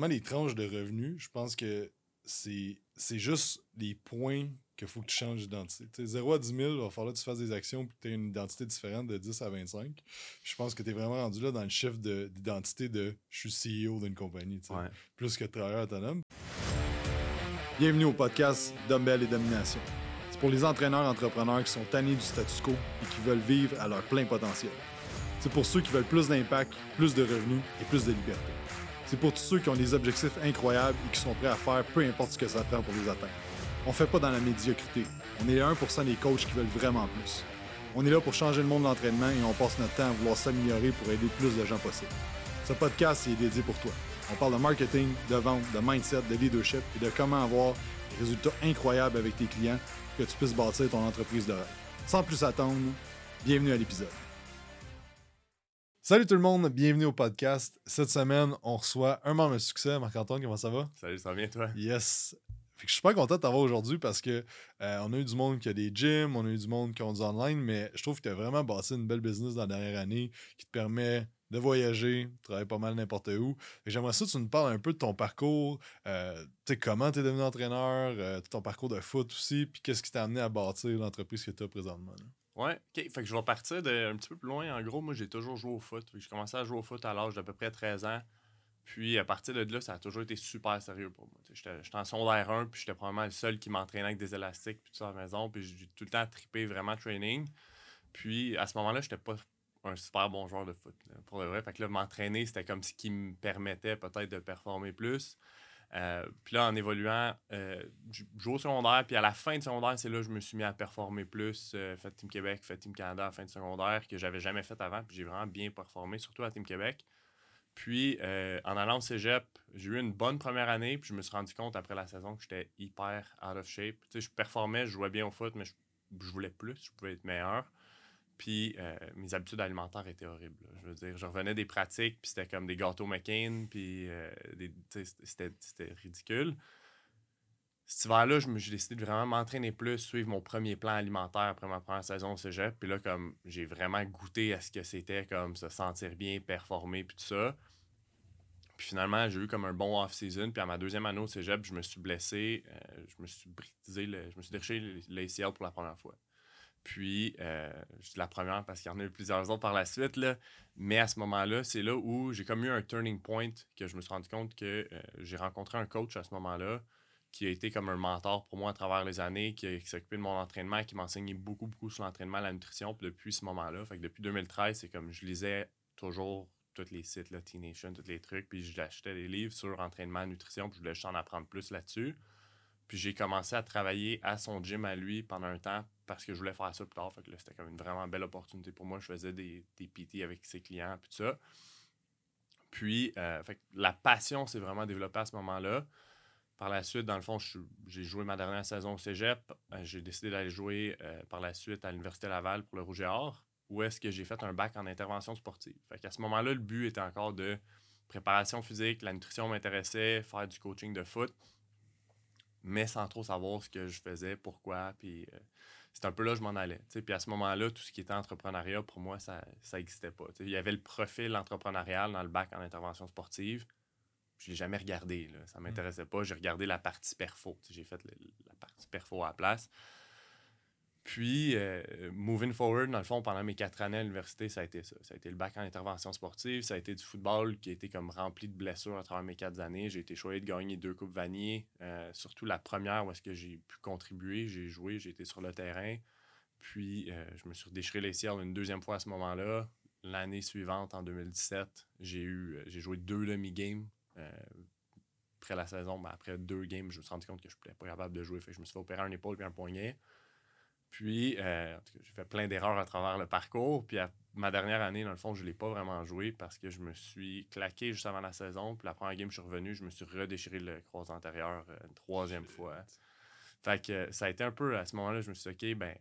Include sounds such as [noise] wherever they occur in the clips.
nécessairement les tranches de revenus. Je pense que c'est juste les points qu'il faut que tu changes d'identité. 0 à 10 000, il va falloir que tu fasses des actions et que tu aies une identité différente de 10 à 25. Je pense que tu es vraiment rendu là dans le chiffre d'identité de, je suis CEO d'une compagnie, plus que travailleur autonome. Bienvenue au podcast Dumbbell et Domination. C'est pour les entraîneurs entrepreneurs qui sont tannés du statu quo et qui veulent vivre à leur plein potentiel. C'est pour ceux qui veulent plus d'impact, plus de revenus et plus de liberté. C'est pour tous ceux qui ont des objectifs incroyables et qui sont prêts à faire peu importe ce que ça prend pour les atteindre. On fait pas dans la médiocrité. On est 1% des coachs qui veulent vraiment plus. On est là pour changer le monde de l'entraînement et on passe notre temps à vouloir s'améliorer pour aider plus de gens possible. Ce podcast est dédié pour toi. On parle de marketing, de vente, de mindset, de leadership et de comment avoir des résultats incroyables avec tes clients pour que tu puisses bâtir ton entreprise de. Sans plus attendre, bienvenue à l'épisode. Salut tout le monde, bienvenue au podcast. Cette semaine, on reçoit un membre de succès. Marc-Antoine, comment ça va? Salut, ça va bien toi? Yes je suis pas content de t'avoir aujourd'hui parce que euh, on a eu du monde qui a des gyms, on a eu du monde qui ont du online, mais je trouve que tu as vraiment bâti une belle business dans la dernière année qui te permet de voyager, de travailler pas mal n'importe où. J'aimerais ça que tu nous parles un peu de ton parcours, euh, comment tu es devenu entraîneur, euh, ton parcours de foot aussi, puis qu'est-ce qui t'a amené à bâtir l'entreprise que tu as présentement. Ouais, ok. Fait que je vais partir de un petit peu plus loin. En gros, moi, j'ai toujours joué au foot. J'ai commencé à jouer au foot à l'âge d'à peu près 13 ans. Puis à partir de là, ça a toujours été super sérieux pour moi. J'étais en secondaire 1, puis j'étais probablement le seul qui m'entraînait avec des élastiques, puis tout ça à la maison. Puis j'ai tout le temps trippé vraiment training. Puis à ce moment-là, j'étais pas un super bon joueur de foot, pour le vrai. Fait que là, m'entraîner, c'était comme ce qui me permettait peut-être de performer plus. Euh, puis là, en évoluant, euh, je joue au secondaire, puis à la fin de secondaire, c'est là que je me suis mis à performer plus. Euh, fait Team Québec, fait Team Canada à fin de secondaire, que j'avais jamais fait avant, puis j'ai vraiment bien performé, surtout à Team Québec. Puis, euh, en allant au cégep, j'ai eu une bonne première année, puis je me suis rendu compte après la saison que j'étais hyper out of shape. Tu sais, je performais, je jouais bien au foot, mais je, voulais plus, je pouvais être meilleur. Puis, euh, mes habitudes alimentaires étaient horribles. Je veux dire, je revenais des pratiques, puis c'était comme des gâteaux McCain, puis euh, c'était ridicule. Cet hiver-là, j'ai décidé de vraiment m'entraîner plus, suivre mon premier plan alimentaire après ma première saison au cégep. Puis là, comme j'ai vraiment goûté à ce que c'était, comme se sentir bien, performer, puis tout ça. Puis finalement, j'ai eu comme un bon off-season. Puis à ma deuxième année au cégep, je me suis blessé. Euh, je me suis brisé, je me suis déchiré l'ACL pour la première fois. Puis, euh, la première parce qu'il y en a eu plusieurs autres par la suite. Là. Mais à ce moment-là, c'est là où j'ai comme eu un turning point que je me suis rendu compte que euh, j'ai rencontré un coach à ce moment-là qui a été comme un mentor pour moi à travers les années, qui, s'est occupé de mon entraînement, qui m'a enseigné beaucoup, beaucoup sur l'entraînement, la nutrition. Puis depuis ce moment-là, fait que depuis 2013, c'est comme je lisais toujours tous les sites, là, T-Nation, tous les trucs, puis j'achetais des livres sur entraînement, nutrition, puis je voulais juste en apprendre plus là-dessus. Puis j'ai commencé à travailler à son gym à lui pendant un temps parce que je voulais faire ça plus tard. Fait que c'était comme une vraiment belle opportunité pour moi. Je faisais des, des PT avec ses clients, puis tout ça. Puis, euh, fait la passion s'est vraiment développée à ce moment-là. Par la suite, dans le fond, j'ai joué ma dernière saison au cégep. Euh, j'ai décidé d'aller jouer euh, par la suite à l'Université Laval pour le Rouge et Or, où est-ce que j'ai fait un bac en intervention sportive. Fait qu'à ce moment-là, le but était encore de préparation physique, la nutrition m'intéressait, faire du coaching de foot, mais sans trop savoir ce que je faisais, pourquoi, puis c'est un peu là que je m'en allais. Puis à ce moment-là, tout ce qui était entrepreneuriat, pour moi, ça n'existait pas. il y avait le profil entrepreneurial dans le bac en intervention sportive, je l'ai jamais regardé. Ça ne m'intéressait pas. J'ai regardé la partie perfo. J'ai fait la partie perfo à la place. Puis, euh, moving forward, dans le fond, pendant mes quatre années à l'université, ça a été ça. Ça a été le bac en intervention sportive. Ça a été du football qui a été comme rempli de blessures à travers mes quatre années. J'ai été choyé de gagner deux Coupes Vanier. Euh, surtout la première où est-ce que j'ai pu contribuer. J'ai joué, j'ai été sur le terrain. Puis, euh, je me suis déchiré les ciels une deuxième fois à ce moment-là. L'année suivante, en 2017, j'ai eu j'ai joué deux demi-games après la saison, ben, après deux games, je me suis rendu compte que je n'étais pas capable de jouer. Je me suis fait opérer un épaule et un poignet. Puis, euh, j'ai fait plein d'erreurs à travers le parcours. Puis, ma dernière année, dans le fond, je ne l'ai pas vraiment joué parce que je me suis claqué juste avant la saison. Puis, la première game, je suis revenu, je me suis redéchiré le croise antérieur euh, une troisième fois. Fait que ça a été un peu à ce moment-là, je me suis dit, OK, ben,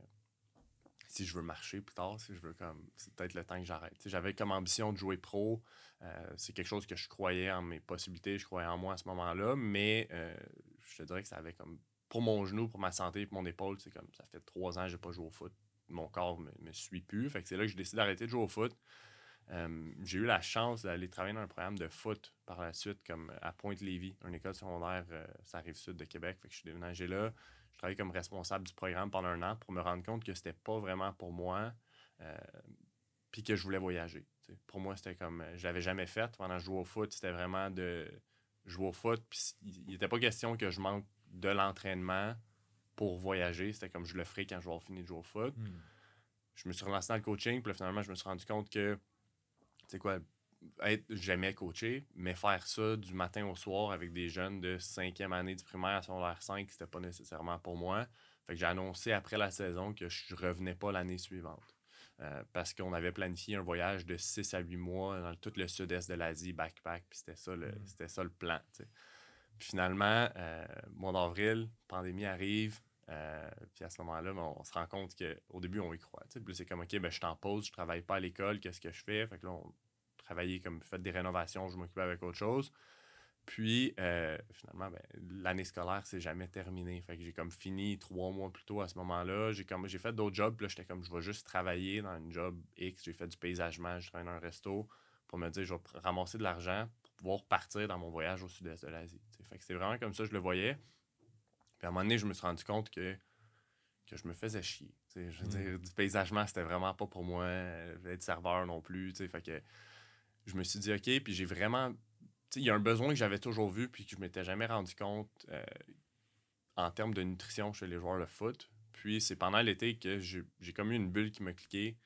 si je veux marcher plus tard, si je veux comme. C'est peut-être le temps que j'arrête. J'avais comme ambition de jouer pro. Euh, c'est quelque chose que je croyais en mes possibilités, je croyais en moi à ce moment-là, mais euh, je te dirais que ça avait comme. Pour mon genou, pour ma santé, pour mon épaule, c'est comme ça fait trois ans que j'ai pas joué au foot. Mon corps me, me suit plus. Fait que c'est là que j'ai décidé d'arrêter de jouer au foot. J'ai eu la chance d'aller travailler dans un programme de foot par la suite, comme à Pointe-Lévis, une école secondaire, euh, ça arrive sud de Québec. Fait que je suis déménagé là. Je travaillais comme responsable du programme pendant un an pour me rendre compte que c'était pas vraiment pour moi, euh, puis que je voulais voyager. Pour moi, c'était comme, je l'avais jamais fait. Pendant que je jouais au foot, c'était vraiment de jouer au foot, puis il n'était pas question que je manque de l'entraînement pour voyager. C'était comme je le ferais quand je vais avoir fini de jouer au foot. Hmm. Je me suis relancé dans le coaching, puis finalement, je me suis rendu compte que c'est quoi, être, j'aimais coacher, mais faire ça du matin au soir avec des jeunes de cinquième année du primaire à secondaire 5, c'était pas nécessairement pour moi. Fait que j'ai annoncé après la saison que je revenais pas l'année suivante. Euh, parce qu'on avait planifié un voyage de 6 à 8 mois dans tout le sud-est de l'Asie, backpack, puis c'était ça, le, mm. c'était ça le plan. Puis finalement, euh, mois d'avril, pandémie arrive, euh, puis à ce moment-là, ben, on, se rend compte qu'au début, on y croit. Puis c'est comme, OK, ben, je suis en pause, je travaille pas à l'école, qu'est-ce que je fais? Fait que là, on travaillait comme, fait des rénovations, je m'occupais avec autre chose. Puis, euh, finalement, ben, l'année scolaire, c'est jamais terminé. Fait que j'ai comme fini trois mois plus tôt à ce moment-là. J'ai comme j'ai fait d'autres jobs. Puis là, j'étais comme, je vais juste travailler dans un job X. J'ai fait du paysagement, je travaille dans un resto pour me dire, je vais ramasser de l'argent pouvoir partir dans mon voyage au sud-est de l'Asie. Fait que c'est vraiment comme ça que je le voyais. Puis à un moment donné, je me suis rendu compte que, que je me faisais chier. Je veux mm. dire, du paysagement, c'était vraiment pas pour moi. Être serveur non plus. Fait que je me suis dit, OK, puis j'ai vraiment. Il y a un besoin que j'avais toujours vu, puis que je m'étais jamais rendu compte euh, en termes de nutrition chez les joueurs de foot. Puis c'est pendant l'été que j'ai comme eu une bulle qui m'a cliqué.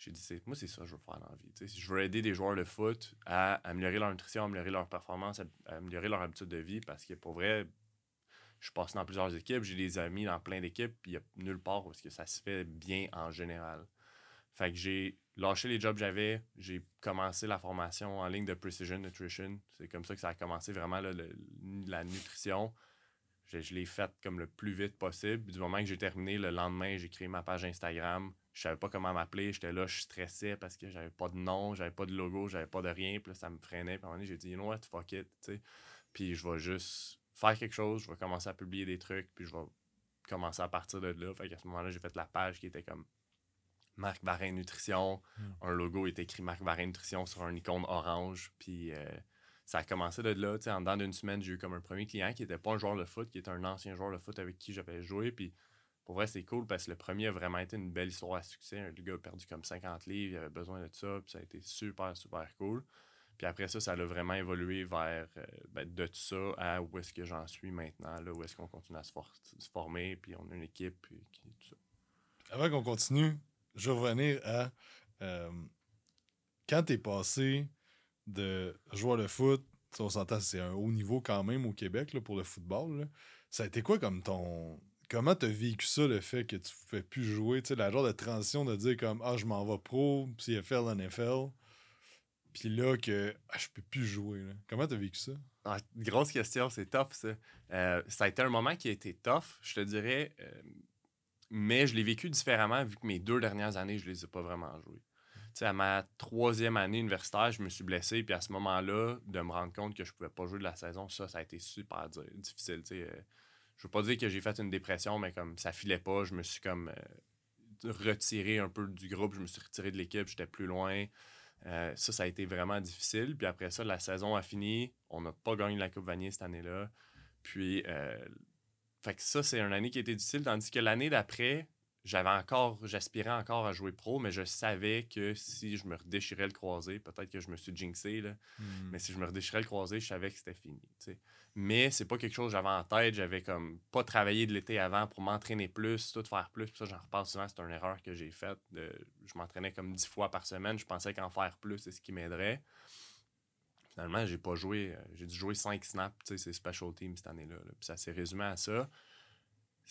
J'ai dit, moi, c'est ça que je veux faire dans la vie. je veux aider des joueurs de foot à améliorer leur nutrition, améliorer leur performance, à améliorer leur habitude de vie, parce que pour vrai, je passe dans plusieurs équipes, j'ai des amis dans plein d'équipes, puis il n'y a nulle part où que ça se fait bien en général. Fait que j'ai lâché les jobs que j'avais, j'ai commencé la formation en ligne de Precision Nutrition. C'est comme ça que ça a commencé vraiment la nutrition. Je, l'ai faite comme le plus vite possible. Du moment que j'ai terminé, le lendemain, j'ai créé ma page Instagram. Je savais pas comment m'appeler. J'étais là, je stressais parce que j'avais pas de nom, j'avais pas de logo, j'avais pas de rien. Puis là, ça me freinait. Puis à un moment donné, j'ai dit, you know what, fuck it. Puis je vais juste faire quelque chose, je vais commencer à publier des trucs, puis je vais commencer à partir de là. Fait qu'à ce moment-là, j'ai fait la page qui était comme Marc Varin Nutrition. Hmm. Un logo était écrit Marc Varin Nutrition sur un icône orange. Puis euh, ça a commencé de là. En dedans d'une semaine, j'ai eu comme un premier client qui n'était pas un joueur de foot, qui était un ancien joueur de foot avec qui j'avais joué. Puis pour vrai, c'est cool parce que le premier a vraiment été une belle histoire à succès. Le gars a perdu comme 50 livres, il avait besoin de ça. Puis ça a été super, super cool. Puis après ça, ça a vraiment évolué vers euh, ben, de tout ça à où est-ce que j'en suis maintenant, là, où est-ce qu'on continue à se, former, puis on a une équipe, tout ça. Avant qu'on continue, je vais revenir à euh, quand tu es passé de joueur de foot, on s'entend, c'est un haut niveau quand même au Québec là, pour le football. Ça a été quoi comme ton. Comment tu as vécu ça, le fait que tu pouvais plus jouer? La genre de transition de dire comme Ah, je m'en vais pro, CFL, NFL. Puis là, que ah, je peux plus jouer. Là. Comment t'as vécu ça? Ah, grosse question, c'est tough, ça. Euh, ça a été un moment qui a été tough, je te dirais. Euh, mais je l'ai vécu différemment vu que mes deux dernières années, je les ai pas vraiment jouées. sais, à ma troisième année universitaire, je me suis blessé. Puis à ce moment-là, de me rendre compte que je pouvais pas jouer de la saison, ça, ça a été super difficile. sais. Euh, je veux pas dire que j'ai fait une dépression, mais comme ça filait pas, je me suis comme retiré un peu du groupe, je me suis retiré de l'équipe, j'étais plus loin. Euh, ça, ça a été vraiment difficile. Puis après ça, la saison a fini. On n'a pas gagné la Coupe Vanier cette année-là. Puis, euh, fait que ça, c'est une année qui a été difficile. Tandis que l'année d'après, j'avais encore, j'aspirais encore à jouer pro, mais je savais que si je me redéchirais le croisé, peut-être que je me suis jinxé, là, hmm. mais si je me redéchirais le croisé, je savais que c'était fini. Mais c'est pas quelque chose que j'avais en tête. J'avais comme pas travaillé de l'été avant pour m'entraîner plus, tout faire plus. Puis ça, j'en reparle souvent, c'est une erreur que j'ai faite. Je m'entraînais comme dix fois par semaine. Je pensais qu'en faire plus, c'est ce qui m'aiderait. Finalement, j'ai pas joué. Euh, j'ai dû jouer cinq snaps, c'est special team cette année-là. Puis ça s'est résumé à ça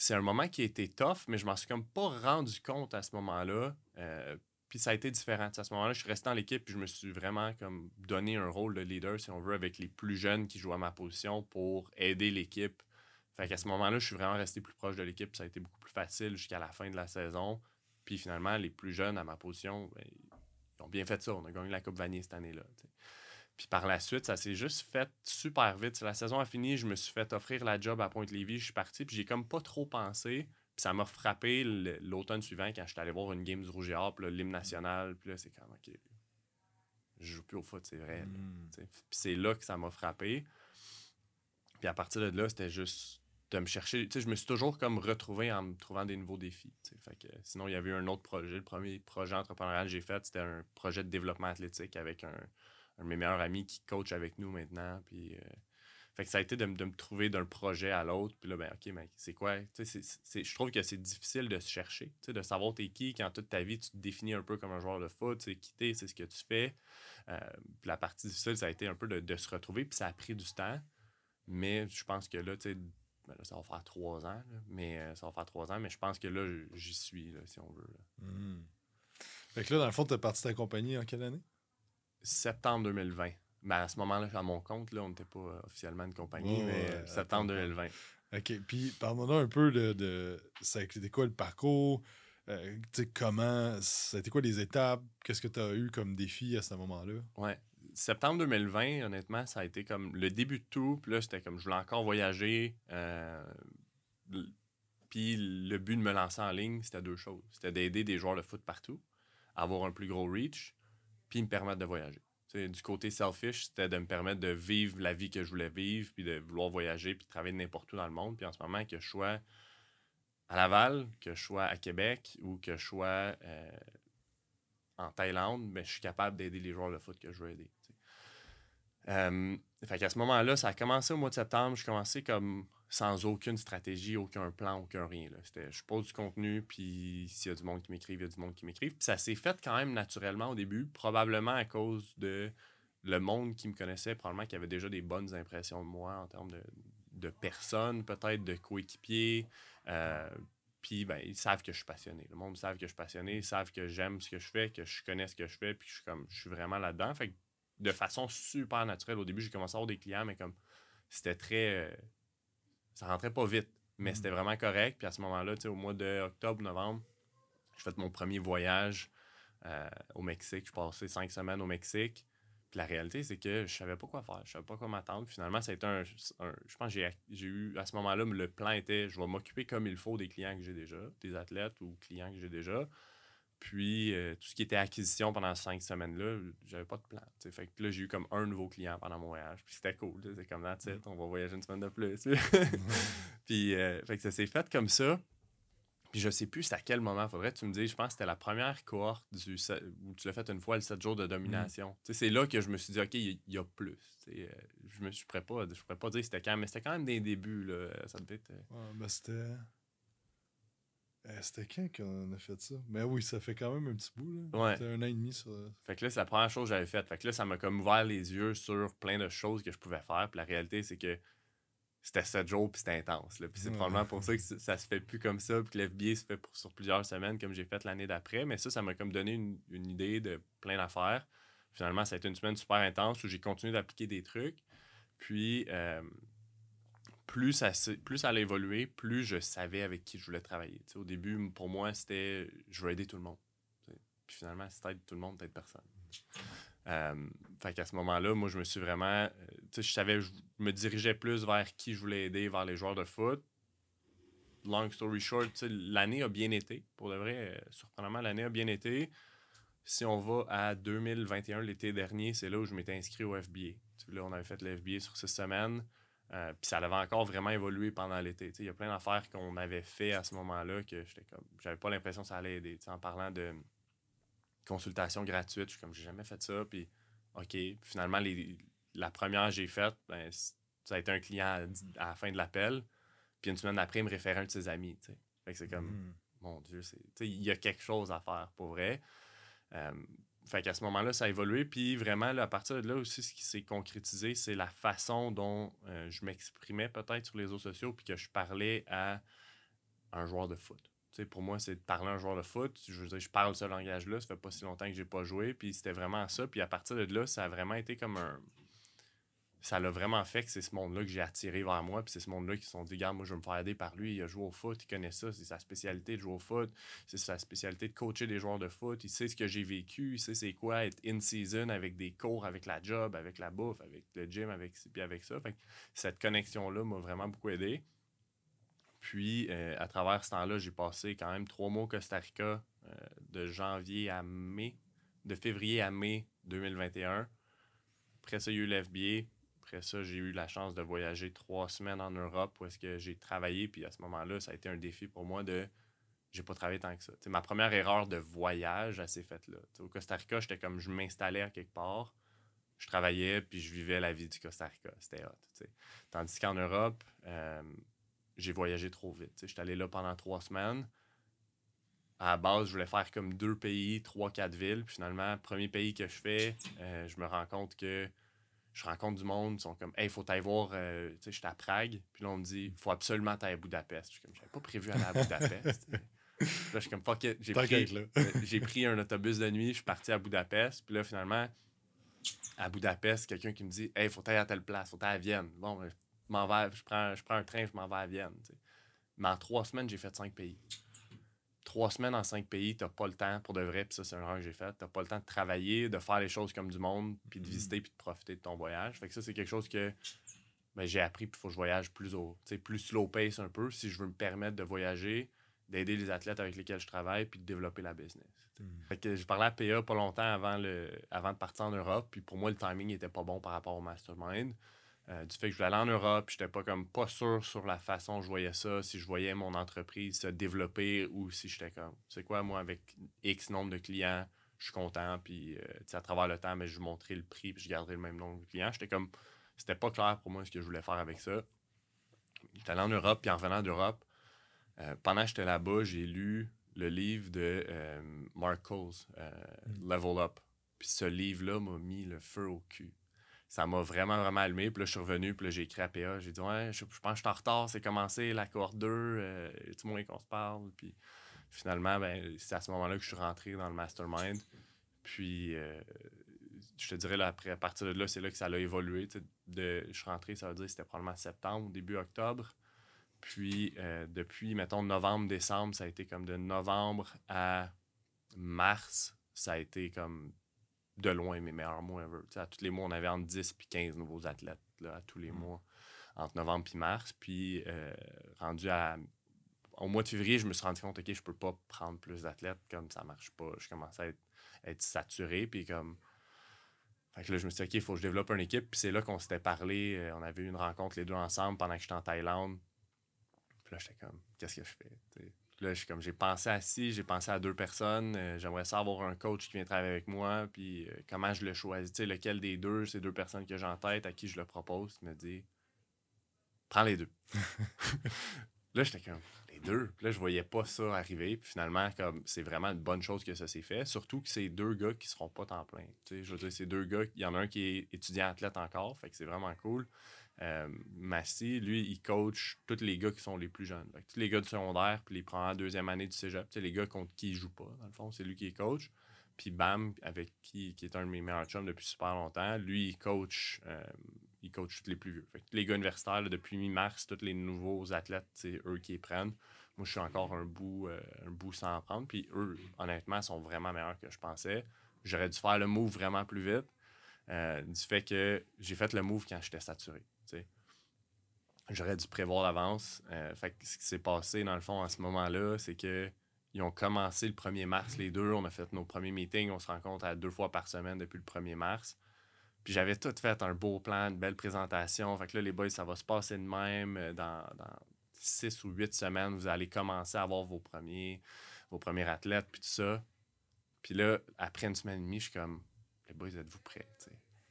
c'est un moment qui a été tough, mais je m'en suis comme pas rendu compte à ce moment-là. Euh, puis ça a été différent. à ce moment-là, je suis resté dans l'équipe puis je me suis vraiment comme donné un rôle de leader, si on veut, avec les plus jeunes qui jouent à ma position pour aider l'équipe. Fait qu'à ce moment-là, je suis vraiment resté plus proche de l'équipe. Ça a été beaucoup plus facile jusqu'à la fin de la saison. Puis finalement, les plus jeunes à ma position, ben, ils ont bien fait ça. On a gagné la Coupe Vanier cette année-là. Puis par la suite, ça s'est juste fait super vite. La saison a fini, je me suis fait offrir la job à Pointe-Lévis, je suis parti, puis j'ai comme pas trop pensé. Puis ça m'a frappé l'automne suivant quand je suis allé voir une game du Rouge et l'hymne national. Puis là, c'est comme, OK. je joue plus au foot, c'est vrai. Mm. Puis c'est là que ça m'a frappé. Puis à partir de là, c'était juste de me chercher. Tu sais, je me suis toujours comme retrouvé en me trouvant des nouveaux défis. Fait que, sinon, il y avait eu un autre projet. Le premier projet entrepreneurial que j'ai fait, c'était un projet de développement athlétique avec un, un de mes meilleurs amis qui coach avec nous maintenant. Puis, euh, fait que ça a été de, me- de me trouver d'un projet à l'autre. Puis là, ben, OK, mais c'est quoi? Tu je trouve que c'est difficile de se chercher, tu de savoir t'es qui quand toute ta vie, tu te définis un peu comme un joueur de foot, c'est qui c'est ce que tu fais. Euh, la partie difficile, ça a été un peu de, de se retrouver. Puis ça a pris du temps. Mais je pense que là, tu sais, ben là, ça va faire trois ans. là, mais euh, ça va faire trois ans. Mais je pense que là, j'y suis, là, si on veut. là. Mm. Fait que là, dans le fond, t'as parti ta compagnie en quelle année? Septembre 2020. Ben, à ce moment-là, à mon compte, là, on n'était pas euh, officiellement une compagnie, mais euh, septembre ton compte. 2020. OK. Puis, parle-moi un peu de, de été quoi le parcours? Euh, comment, été quoi les étapes? Qu'est-ce que tu as eu comme défi à ce moment-là? Ouais. Septembre 2020, honnêtement, ça a été comme le début de tout. Puis là, c'était comme je voulais encore voyager. euh, puis le but de me lancer en ligne, c'était deux choses. C'était d'aider des joueurs de foot partout, avoir un plus gros reach, puis me permettre de voyager. Du côté selfish, c'était de me permettre de vivre la vie que je voulais vivre, puis de vouloir voyager, puis travailler n'importe où dans le monde. Puis en ce moment, que je sois à Laval, que je sois à Québec ou que je sois euh, en Thaïlande, ben, je suis capable d'aider les joueurs de foot que je veux aider. Euh, fait qu'à ce moment-là, ça a commencé au mois de septembre. Je commençais comme sans aucune stratégie, aucun plan, aucun rien. C'était, je pose du contenu, puis s'il y a du monde qui m'écrive, il y a du monde qui m'écrive. Puis ça s'est fait quand même naturellement au début, probablement à cause de le monde qui me connaissait, probablement qui avait déjà des bonnes impressions de moi en termes de, de personnes, peut-être de coéquipiers. Euh, puis ben, ils savent que je suis passionné. Le monde savent que je suis passionné, ils savent que j'aime ce que je fais, que je connais ce que je fais, puis je suis comme je suis vraiment là-dedans. Fait de façon super naturelle, au début, j'ai commencé à avoir des clients, mais comme c'était très. euh, ça rentrait pas vite, mais Mhm. c'était vraiment correct. Puis à ce moment-là, au mois d'octobre, novembre, j'ai fait mon premier voyage euh, au Mexique. Je passais cinq semaines au Mexique. Puis la réalité, c'est que je savais pas quoi faire. Je savais pas quoi m'attendre. Finalement, ça a été un. un- je pense que j'ai- j'ai eu, à ce moment-là, le plan était je vais m'occuper comme il faut des clients que j'ai déjà, des athlètes ou clients que j'ai déjà. Puis euh, tout ce qui était acquisition pendant ces cinq semaines-là, j'avais pas de plan. Fait que là, j'ai eu comme un nouveau client pendant mon voyage. Puis c'était cool. C'est comme là, on va voyager une semaine de plus. [laughs] Puis euh, fait que ça s'est fait comme ça. Puis je sais plus à quel moment. Faudrait que tu me dises. Je pense que c'était la première cohorte du, où tu l'as fait une fois, le 7 jours de domination. Sais, C'est là que je me suis dit, OK, il y, a plus. Euh, Je ne pourrais, pas- je pourrais pas dire c'était quand, mais c'était quand même des débuts. Là. Ça devait être. euh, Ouais, ben c'était. Euh, c'était quand qu'on a fait ça? Mais oui, ça fait quand même un petit bout. Là. Ouais. C'était un an et demi sur. Fait que là, c'est la première chose que j'avais faite. Fait que là, ça m'a comme ouvert les yeux sur plein de choses que je pouvais faire. Puis la réalité, c'est que c'était 7 jours, puis c'était intense. Là. Puis c'est Ouais. probablement pour ça que [laughs] ça se fait plus comme ça, puis que l'FBA se fait pour- sur plusieurs semaines, comme j'ai fait l'année d'après. Mais ça, ça m'a comme donné une, une idée de plein d'affaires. Finalement, ça a été une semaine super intense où j'ai continué d'appliquer des trucs. Puis, euh, plus, ça, allait évoluer, plus je savais avec qui je voulais travailler. Au début, pour moi, c'était je veux aider tout le monde. Puis finalement, si t'aides tout le monde, t'aides personne. Fait qu'à ce moment-là, moi, je me suis vraiment. euh, je savais, je me dirigeais plus vers qui je voulais aider, vers les joueurs de foot. Long story short, l'année a bien été. Pour de vrai, euh, surprenamment, l'année a bien été. Si on va à 2021, l'été dernier, c'est là où je m'étais inscrit au FBA. Tu sais, là, on avait fait le FBA sur six semaines. Euh, puis ça avait encore vraiment évolué pendant l'été. Il y a plein d'affaires qu'on avait fait à ce moment-là que j'étais comme. J'avais pas l'impression que ça allait aider. En parlant de consultation gratuite, je suis comme j'ai jamais fait ça. Puis OK. Finalement, les, la première que j'ai faite, ben, ça a été un client à, la fin de l'appel. Puis une semaine après, il me référait un de ses amis. Fait que c'est comme Mhm. mon Dieu, il y a quelque chose à faire pour vrai. Euh, fait qu'à ce moment-là, ça a évolué. Puis vraiment, là, à partir de là aussi, ce qui s'est concrétisé, c'est la façon dont euh, je m'exprimais peut-être sur les réseaux sociaux, puis que je parlais à un joueur de foot. Tu sais, pour moi, c'est de parler à un joueur de foot. Je veux dire, je parle ce langage-là. Ça fait pas si longtemps que j'ai pas joué. Puis c'était vraiment ça. Puis à partir de là, ça a vraiment été comme un. Ça l'a vraiment fait que c'est ce monde-là que j'ai attiré vers moi. Puis c'est ce monde-là qui se sont dit, regarde, moi, je veux me faire aider par lui. Il a joué au foot, il connaît ça. C'est sa spécialité de jouer au foot. C'est sa spécialité de coacher des joueurs de foot. Il sait ce que j'ai vécu. Il sait c'est quoi être in-season avec des cours, avec la job, avec la bouffe, avec le gym, avec puis avec ça. Cette connexion-là m'a vraiment beaucoup aidé. Puis, euh, à travers ce temps-là, j'ai passé quand même trois mois au Costa Rica, euh, de janvier à mai de février à mai 2021. Après ça, il eu l'FBA. Après ça, j'ai eu la chance de voyager trois semaines en Europe où est-ce que j'ai travaillé. Puis à ce moment-là, ça a été un défi pour moi de. J'ai pas travaillé tant que ça. ma première erreur de voyage, elle s'est faite là. au Costa Rica, j'étais comme je m'installais à quelque part. Je travaillais puis je vivais la vie du Costa Rica. C'était hot. Tandis qu'en Europe, euh, j'ai voyagé trop vite. J'étais allé là pendant trois semaines. À la base, je voulais faire comme deux pays, trois, quatre villes. Puis finalement, premier pays que je fais, euh, je me rends compte que je rencontre du monde, ils sont comme, hey, faut t'aller voir, euh, tu sais, j'étais à Prague, puis là, on me dit, faut absolument t'aller à Budapest. Je suis comme, j'avais pas prévu aller à Budapest. [laughs] là, je suis comme, fuck it. J'ai pris, euh, pris un autobus de nuit, je suis parti à Budapest, puis là, finalement, à Budapest, quelqu'un qui me dit, hey, faut t'aller à telle place, faut t'aller à Vienne. Bon, ben, je m'en vais, je prends, je prends un train, je m'en vais à Vienne. Mais en trois semaines, j'ai fait cinq pays trois semaines en cinq pays, t'as pas le temps pour de vrai, puis ça, c'est un erreur que j'ai fait. T'as pas le temps de travailler, de faire les choses comme du monde, puis de mm. visiter, puis de profiter de ton voyage. Fait que ça, c'est quelque chose que ben, j'ai appris, puis il faut que je voyage plus au, plus slow pace un peu, si je veux me permettre de voyager, d'aider les athlètes avec lesquels je travaille, puis de développer la business. Mm. Fait que je parlais à PA pas longtemps avant, le, avant de partir en Europe, puis pour moi, le timing était pas bon par rapport au mastermind. Euh, du fait que je voulais aller en Europe, j'étais pas comme pas sûr sur la façon dont je voyais ça, si je voyais mon entreprise se développer ou si j'étais comme, c'est quoi, moi, avec X nombre de clients, je suis content, puis euh, à travers le temps, mais je montrais le prix, puis je garderais le même nombre de clients. J'étais comme, c'était pas clair pour moi ce que je voulais faire avec ça. J'étais allé en Europe, puis en revenant d'Europe, euh, pendant que j'étais là-bas, j'ai lu le livre de Mark Coles, mm. Level Up. Puis ce livre-là m'a mis le feu au cul ça m'a vraiment, vraiment allumé. Puis là, je suis revenu, puis là, j'ai écrit à PA. J'ai dit, ouais, je, pense que je suis en retard, c'est commencé la cohorte 2, euh, tout le monde qu'on se parle? Puis finalement, ben, c'est à ce moment-là que je suis rentré dans le mastermind. Puis, euh, je te dirais, là, après, à partir de là, c'est là que ça a évolué. De, je suis rentré, ça veut dire c'était probablement septembre, début octobre. Puis, euh, depuis, mettons, novembre, décembre, ça a été comme de novembre à mars, ça a été comme de loin mes meilleurs mois ever. à tous les mois, on avait entre 10 et 15 nouveaux athlètes là, à tous les mm. mois, entre novembre et mars. Puis euh, rendu à. Au mois de février, je me suis rendu compte, OK, je peux pas prendre plus d'athlètes, comme ça marche pas. Je commençais à être, saturé, puis comme. Fait que là, je me suis dit, OK, il faut que je développe une équipe. Puis c'est là qu'on s'était parlé. Euh, on avait eu une rencontre les deux ensemble pendant que j'étais en Thaïlande. Puis là, j'étais comme, qu'est-ce que je fais? Là, comme j'ai pensé à ci, j'ai pensé à deux personnes. Euh, j'aimerais savoir un coach qui vient travailler avec moi, puis euh, comment je le choisis. Tu lequel des deux, ces deux personnes que j'ai en tête, à qui je le propose, il me dit prends les deux. [laughs] là, j'étais comme les deux? là, je voyais pas ça arriver. Puis finalement, comme c'est vraiment une bonne chose que ça s'est fait. Surtout que c'est deux gars qui seront pas temps plein. Tu je veux dire, c'est deux gars. Il y en a un qui est étudiant athlète encore, fait que c'est vraiment cool. Euh, Massy, lui, il coach tous les gars qui sont les plus jeunes. tous les gars du secondaire, puis les premières deuxième année du cégep, les gars contre qui il joue pas, dans le fond, c'est lui qui est coach. Puis Bam, avec qui, qui est un de mes meilleurs chums depuis super longtemps, lui, il coach, euh, il coach tous les plus vieux. Fait tous les gars universitaires, depuis mi-mars, tous les nouveaux athlètes, c'est eux qui les prennent. Moi, je suis encore un bout, euh, un bout sans en prendre. Puis eux, honnêtement, sont vraiment meilleurs que je pensais. J'aurais dû faire le move vraiment plus vite. du fait que j'ai fait le move quand j'étais saturé. J'aurais dû prévoir d'avance. Euh, fait ce qui s'est passé, dans le fond, à ce moment-là, c'est que ils ont commencé le 1er mars, les deux. On a fait nos premiers meetings. On se rencontre à deux fois par semaine depuis le 1er mars. Puis j'avais tout fait, un beau plan, une belle présentation. Fait que là, les boys, ça va se passer de même. Euh, dans, six ou huit semaines, vous allez commencer à avoir vos premiers, vos premiers athlètes, puis tout ça. Puis là, après une semaine et demie, je suis comme, les boys, êtes-vous prêts?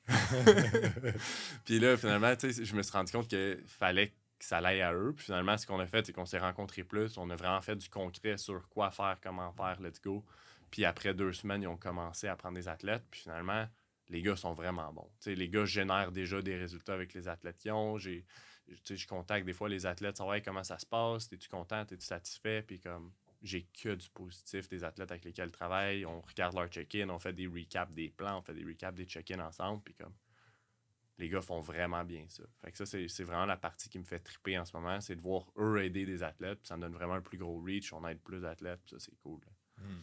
[laughs] puis là, finalement, je me suis rendu compte qu'il fallait que ça aille à eux. Puis finalement, ce qu'on a fait, c'est qu'on s'est rencontrés plus. On a vraiment fait du concret sur quoi faire, comment faire, let's go. Puis après deux semaines, ils ont commencé à prendre des athlètes. Puis finalement, les gars sont vraiment bons. les gars génèrent déjà des résultats avec les athlètes qu'ils ont. J'ai, je contacte des fois les athlètes, savoir comment ça se passe, es-tu content, es-tu satisfait, puis comme j'ai que du positif des athlètes avec lesquels je travaille. On regarde leur check-in, on fait des recaps des plans, on fait des recaps des check-in ensemble. Puis comme les gars font vraiment bien ça. Fait que ça, c'est vraiment la partie qui me fait triper en ce moment, c'est de voir eux aider des athlètes. ça me donne vraiment un plus gros reach. On aide plus d'athlètes. Ça, c'est cool. Hmm.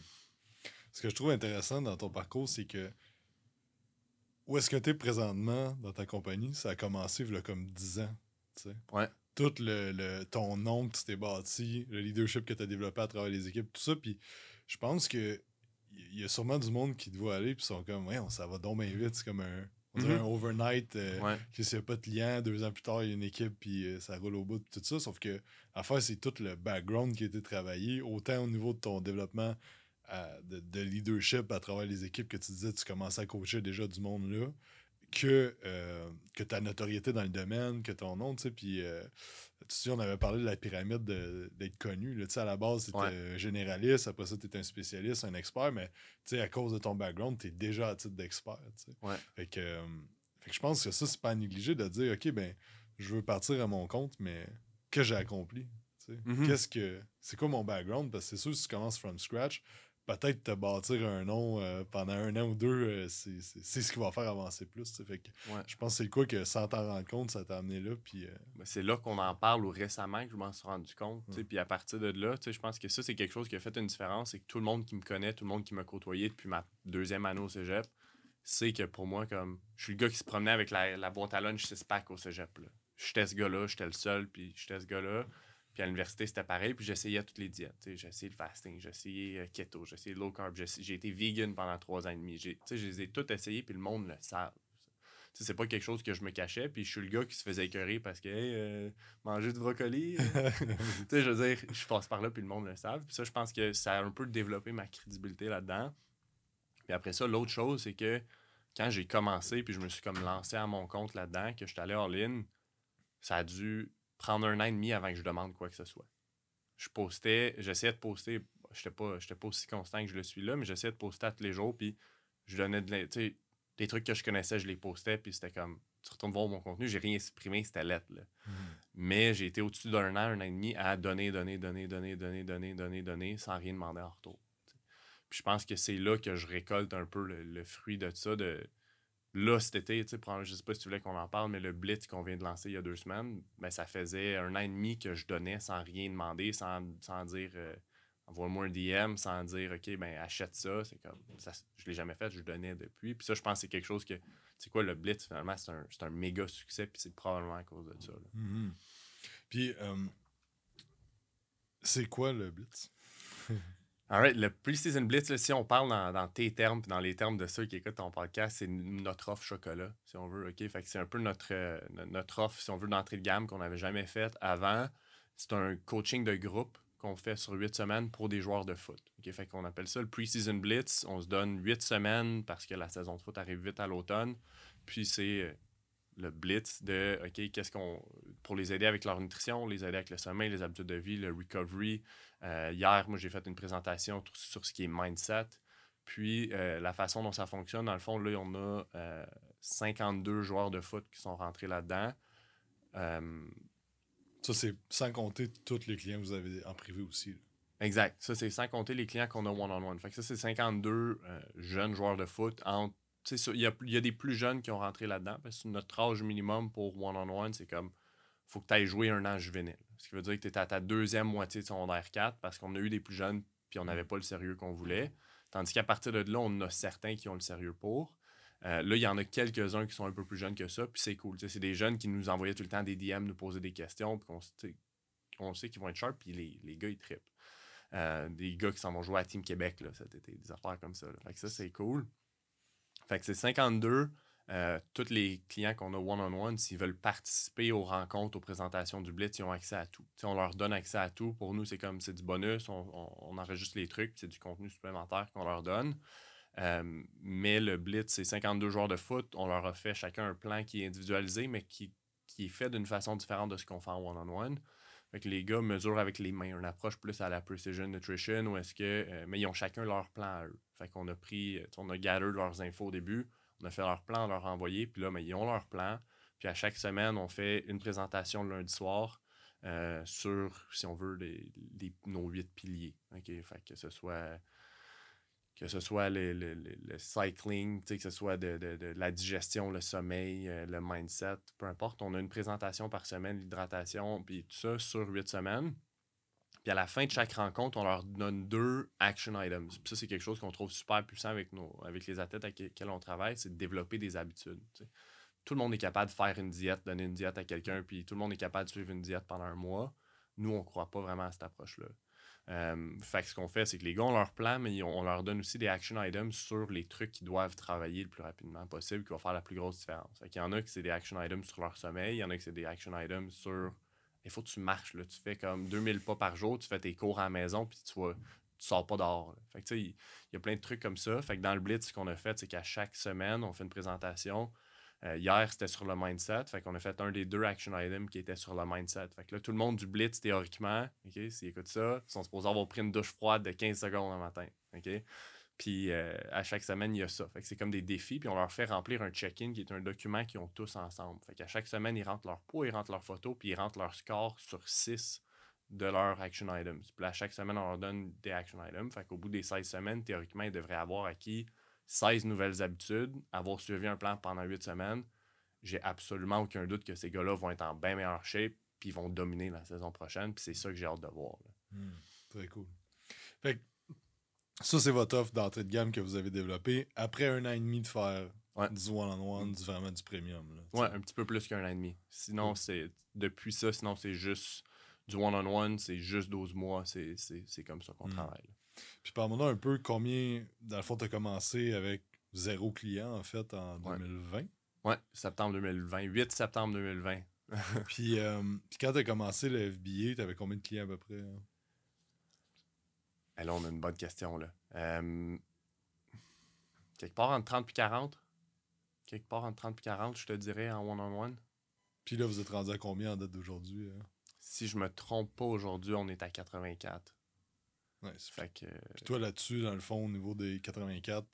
Ce que je trouve intéressant dans ton parcours, c'est que où est-ce que tu es présentement dans ta compagnie, ça a commencé il y a comme 10 ans. Ouais tout le, ton nom que tu t'es bâti, le leadership que tu as développé à travers les équipes, tout ça. Puis je pense que il y a sûrement du monde qui te voit aller, puis sont comme, ouais, ça va donc bien vite. C'est comme un, on dirait un overnight. euh, Ouais. a pas de client, deux ans plus tard, il y a une équipe, puis euh, ça roule au bout de tout ça. Sauf que l'affaire, c'est tout le background qui a été travaillé, autant au niveau de ton développement euh, de, de leadership à travers les équipes que tu disais, tu commençais à coacher déjà du monde là, que, euh, que ta notoriété dans le domaine, que ton nom, tu sais. Puis, euh, tu sais, on avait parlé de la pyramide de- d'être connu. Là, tu sais, à la base, c'était Ouais. généraliste, après ça, tu un spécialiste, un expert, mais tu sais, à cause de ton background, tu es déjà à titre d'expert. tu sais. Ouais. Fait que, euh, fait que je pense que ça, c'est pas à négliger de dire, OK, ben, je veux partir à mon compte, mais que j'ai accompli? tu sais? Mhm. Qu'est-ce que. C'est quoi mon background? Parce que c'est sûr, si tu commences from scratch, peut-être te bâtir un nom euh, pendant un an ou deux, euh, c'est ce qui va faire avancer plus. Fait que Ouais. je pense que c'est quoi que sans t'en rendre compte, ça t'a amené là. Euh, Ben, c'est là qu'on en parle ou récemment que je m'en suis rendu compte. Puis à partir de là, je pense que ça, c'est quelque chose qui a fait une différence. C'est que tout le monde qui me connaît, tout le monde qui m'a côtoyé depuis ma deuxième année au cégep, sait que pour moi, comme je suis le gars qui se promenait avec la, la boîte à lunch 6 pack au cégep. J'étais ce gars-là, j'étais le seul, puis j'étais ce gars-là. Puis à l'université, c'était pareil, puis j'essayais toutes les diètes. J'ai essayé le fasting, j'ai essayé euh, keto, j'ai essayé le low carb, j'ai été vegan pendant trois ans et demi. Je les ai toutes essayées, puis le monde le savent. C'est pas quelque chose que je me cachais, puis je suis le gars qui se faisait écœurer parce que hey, euh, manger du brocoli. euh, [laughs] tu sais, je veux dire, je passe par là, puis le monde le savent. Puis ça, je pense que ça a un peu développé ma crédibilité là-dedans. Puis après ça, l'autre chose, c'est que quand j'ai commencé, puis je me suis comme lancé à mon compte là-dedans, que je suis allé all-in, ça a dû prendre un an et demi avant que je demande quoi que ce soit. Je postais, j'essayais de poster, j'étais pas, j'étais pas aussi constant que je le suis là, mais j'essayais de poster à tous les jours, puis je donnais de des trucs que je connaissais, je les postais, puis c'était comme, tu retournes voir mon contenu, j'ai rien supprimé, c'était lettre, là. Mais j'ai été au-dessus d'un an, un an et demi à donner, donner, donner, donner, donner, donner, donner, donner, sans rien demander en retour. t'sais. Puis je pense que c'est là que je récolte un peu le, le fruit de ça. De... Là, cet été, tu sais, je sais pas si tu voulais qu'on en parle, mais le Blitz qu'on vient de lancer il y a deux semaines, ben, ça faisait un an et demi que je donnais sans rien demander, sans, sans dire euh, envoie-moi un DM, sans dire OK, ben achète ça. C'est comme je l'ai jamais fait, je donnais depuis. Puis ça, je pense que c'est quelque chose que. C'est quoi le Blitz finalement? C'est un, un méga succès, puis c'est probablement à cause de ça. Mhm. Puis, euh, c'est quoi le Blitz? [laughs] Alright, le Preseason Blitz, si on parle dans, dans tes termes, puis dans les termes de ceux qui écoutent ton podcast, c'est notre offre chocolat, si on veut. OK? Fait que c'est un peu notre, euh, no- notre offre, si on veut, d'entrée de gamme qu'on n'avait jamais faite avant. C'est un coaching de groupe qu'on fait sur huit semaines pour des joueurs de foot. OK? Fait qu'on appelle ça le Preseason Blitz. On se donne huit semaines parce que la saison de foot arrive vite à l'automne. Puis c'est euh, le blitz de OK, qu'est-ce qu'on. pour les aider avec leur nutrition, les aider avec le sommeil, les habitudes de vie, le recovery. Euh, hier, moi, j'ai fait une présentation sur ce qui est mindset. Puis euh, la façon dont ça fonctionne, dans le fond, là, on a euh, 52 joueurs de foot qui sont rentrés là-dedans. Euh, Ça, c'est sans compter tous les clients que vous avez en privé aussi. là. Exact. Ça, c'est sans compter les clients qu'on a one-on-one. Fait que ça, c'est 52 euh, jeunes joueurs de foot. y a, il y a des plus jeunes qui ont rentré là-dedans. Parce que notre âge minimum pour one-on-one, c'est comme faut que tu ailles jouer un an juvénile. Ce qui veut dire que tu es à ta deuxième moitié de secondaire 4 parce qu'on a eu des plus jeunes puis on n'avait pas le sérieux qu'on voulait. Tandis qu'à partir de là, on a certains qui ont le sérieux pour. Euh, là, il y en a quelques-uns qui sont un peu plus jeunes que ça, puis c'est cool. C'est des jeunes qui nous envoyaient tout le temps des DM, nous poser des questions, puis qu'on on sait qu'ils vont être sharp, puis les, les gars, ils trippent. Euh, des gars qui s'en vont jouer à Team Québec là, cet été, des affaires comme ça. là. Fait que ça, c'est cool. Fait que c'est 52. Euh, tous les clients qu'on a one-on-one, s'ils veulent participer aux rencontres, aux présentations du Blitz, ils ont accès à tout. Tu sais, on leur donne accès à tout. Pour nous, c'est comme c'est du bonus, on, on- on enregistre les trucs, c'est du contenu supplémentaire qu'on leur donne. Euh, mais le Blitz, c'est 52 joueurs de foot. On leur a fait chacun un plan qui est individualisé, mais qui, qui est fait d'une façon différente de ce qu'on fait en one-on-one. Les gars mesurent avec les mains, une approche plus à la precision nutrition, ou est-ce que. euh, mais ils ont chacun leur plan à eux. Fait qu'on a pris, on a gather leurs infos au début, on a fait leur plan, on leur a envoyé, puis là, mais ils ont leur plan. Puis à chaque semaine, on fait une présentation le lundi soir euh, sur, si on veut, les, les- nos huit piliers. OK? Fait que ce soit que ce soit le, le- le- cycling, que ce soit de, de- de la digestion, le sommeil, euh, le mindset, peu importe. On a une présentation par semaine, l'hydratation, puis tout ça sur huit semaines. Puis à la fin de chaque rencontre, on leur donne deux action items. Puis ça, c'est quelque chose qu'on trouve super puissant avec, nos, avec les athlètes avec lesquels on travaille, c'est de développer des habitudes. Tout le monde est capable de faire une diète, donner une diète à quelqu'un, puis tout le monde est capable de suivre une diète pendant un mois. Nous, on ne croit pas vraiment à cette approche-là. Euh, fait que ce qu'on fait, c'est que les gars ont leur plan, mais on leur donne aussi des action items sur les trucs qu'ils doivent travailler le plus rapidement possible, qui vont faire la plus grosse différence. Fait qu'il y en a qui c'est des action items sur leur sommeil, il y en a qui c'est des action items sur. Il faut que tu marches, là. Tu fais comme 2000 pas par jour, tu fais tes cours à la maison, puis tu vas tu sors pas dehors. Fait que il y, a plein de trucs comme ça. Fait que dans le Blitz, ce qu'on a fait, c'est qu'à chaque semaine, on fait une présentation. Euh, hier, c'était sur le mindset. Fait qu'on a fait un des deux action items qui était sur le mindset. Fait que là, tout le monde du Blitz, théoriquement, OK, s'ils écoutent ça, ils sont supposés avoir pris une douche froide de 15 secondes le matin. OK? Puis euh, à chaque semaine, il y a ça. Fait que c'est comme des défis. Puis on leur fait remplir un check-in qui est un document qu'ils ont tous ensemble. Fait qu'à chaque semaine, ils rentrent leur poids, ils rentrent leurs photos, puis ils rentrent leur score sur 6 de leurs action items. Puis à chaque semaine, on leur donne des action items. Fait qu'au bout des 16 semaines, théoriquement, ils devraient avoir acquis 16 nouvelles habitudes, avoir suivi un plan pendant 8 semaines. J'ai absolument aucun doute que ces gars-là vont être en bien meilleure shape puis ils vont dominer la saison prochaine. Puis c'est ça que j'ai hâte de voir. Hmm, très cool. Fait que ça, c'est votre offre d'entrée de gamme que vous avez développée après un an et demi de faire du one-on-one, du, vraiment du premium. Là, ouais, un petit peu plus qu'un an et demi. Sinon, c'est depuis ça, sinon c'est juste du one-on-one, c'est juste 12 mois, c'est comme ça qu'on hmm. travaille. Puis parle-moi un peu combien, dans le fond, tu as commencé avec zéro client, en fait, en 2020. Ouais, septembre 2020, 8 septembre 2020. [laughs] puis, euh, puis, quand tu as commencé le FBA, tu avais combien de clients à peu près? Hein? Eh, là, on a une bonne question. Là. Euh, quelque part entre 30 et 40. Quelque part entre 30 et 40, je te dirais, en one-on-one. Puis là, vous êtes rendu à combien en date d'aujourd'hui? Hein? si je me trompe pas, aujourd'hui, on est à 84. Nice. Fait que... Puis toi, là-dessus, dans le fond, au niveau des 84,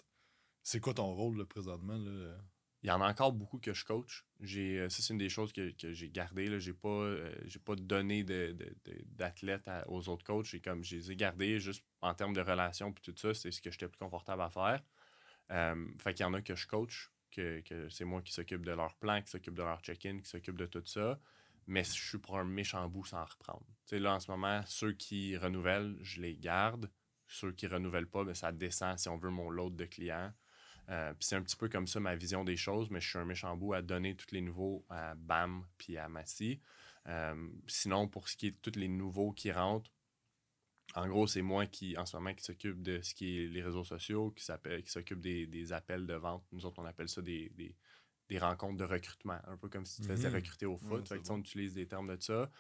c'est quoi ton rôle là, présentement? Là? Il y en a encore beaucoup que je coach. Euh, ça, c'est une des choses que, j'ai gardées. Je n'ai pas, euh, pas donné d'athlètes aux autres coachs. J'ai, comme, je les ai gardés juste en termes de relations et tout ça. C'est ce que j'étais plus confortable à faire. Euh, fait qu'il y en a que je coach, que, que c'est moi qui s'occupe de leur plan, qui s'occupe de leur check-in, qui s'occupe de tout ça mais je suis pour un méchant bout sans reprendre. là, en ce moment, ceux qui renouvellent, je les garde. Ceux qui renouvellent pas, ben, ça descend si on veut mon lot de clients. Euh, c'est un petit peu comme ça ma vision des choses, mais je suis un méchant bout à donner tous les nouveaux à BAM puis à Massy. Euh, sinon, pour ce qui est de tous les nouveaux qui rentrent, en gros, c'est moi qui, en ce moment, qui s'occupe de ce qui est les réseaux sociaux, qui s'occupe des, des, appels de vente. Nous autres, on appelle ça des, des des rencontres de recrutement, un peu comme si tu te faisais mhm. recruter au foot. fait que, on utilise des termes de ça.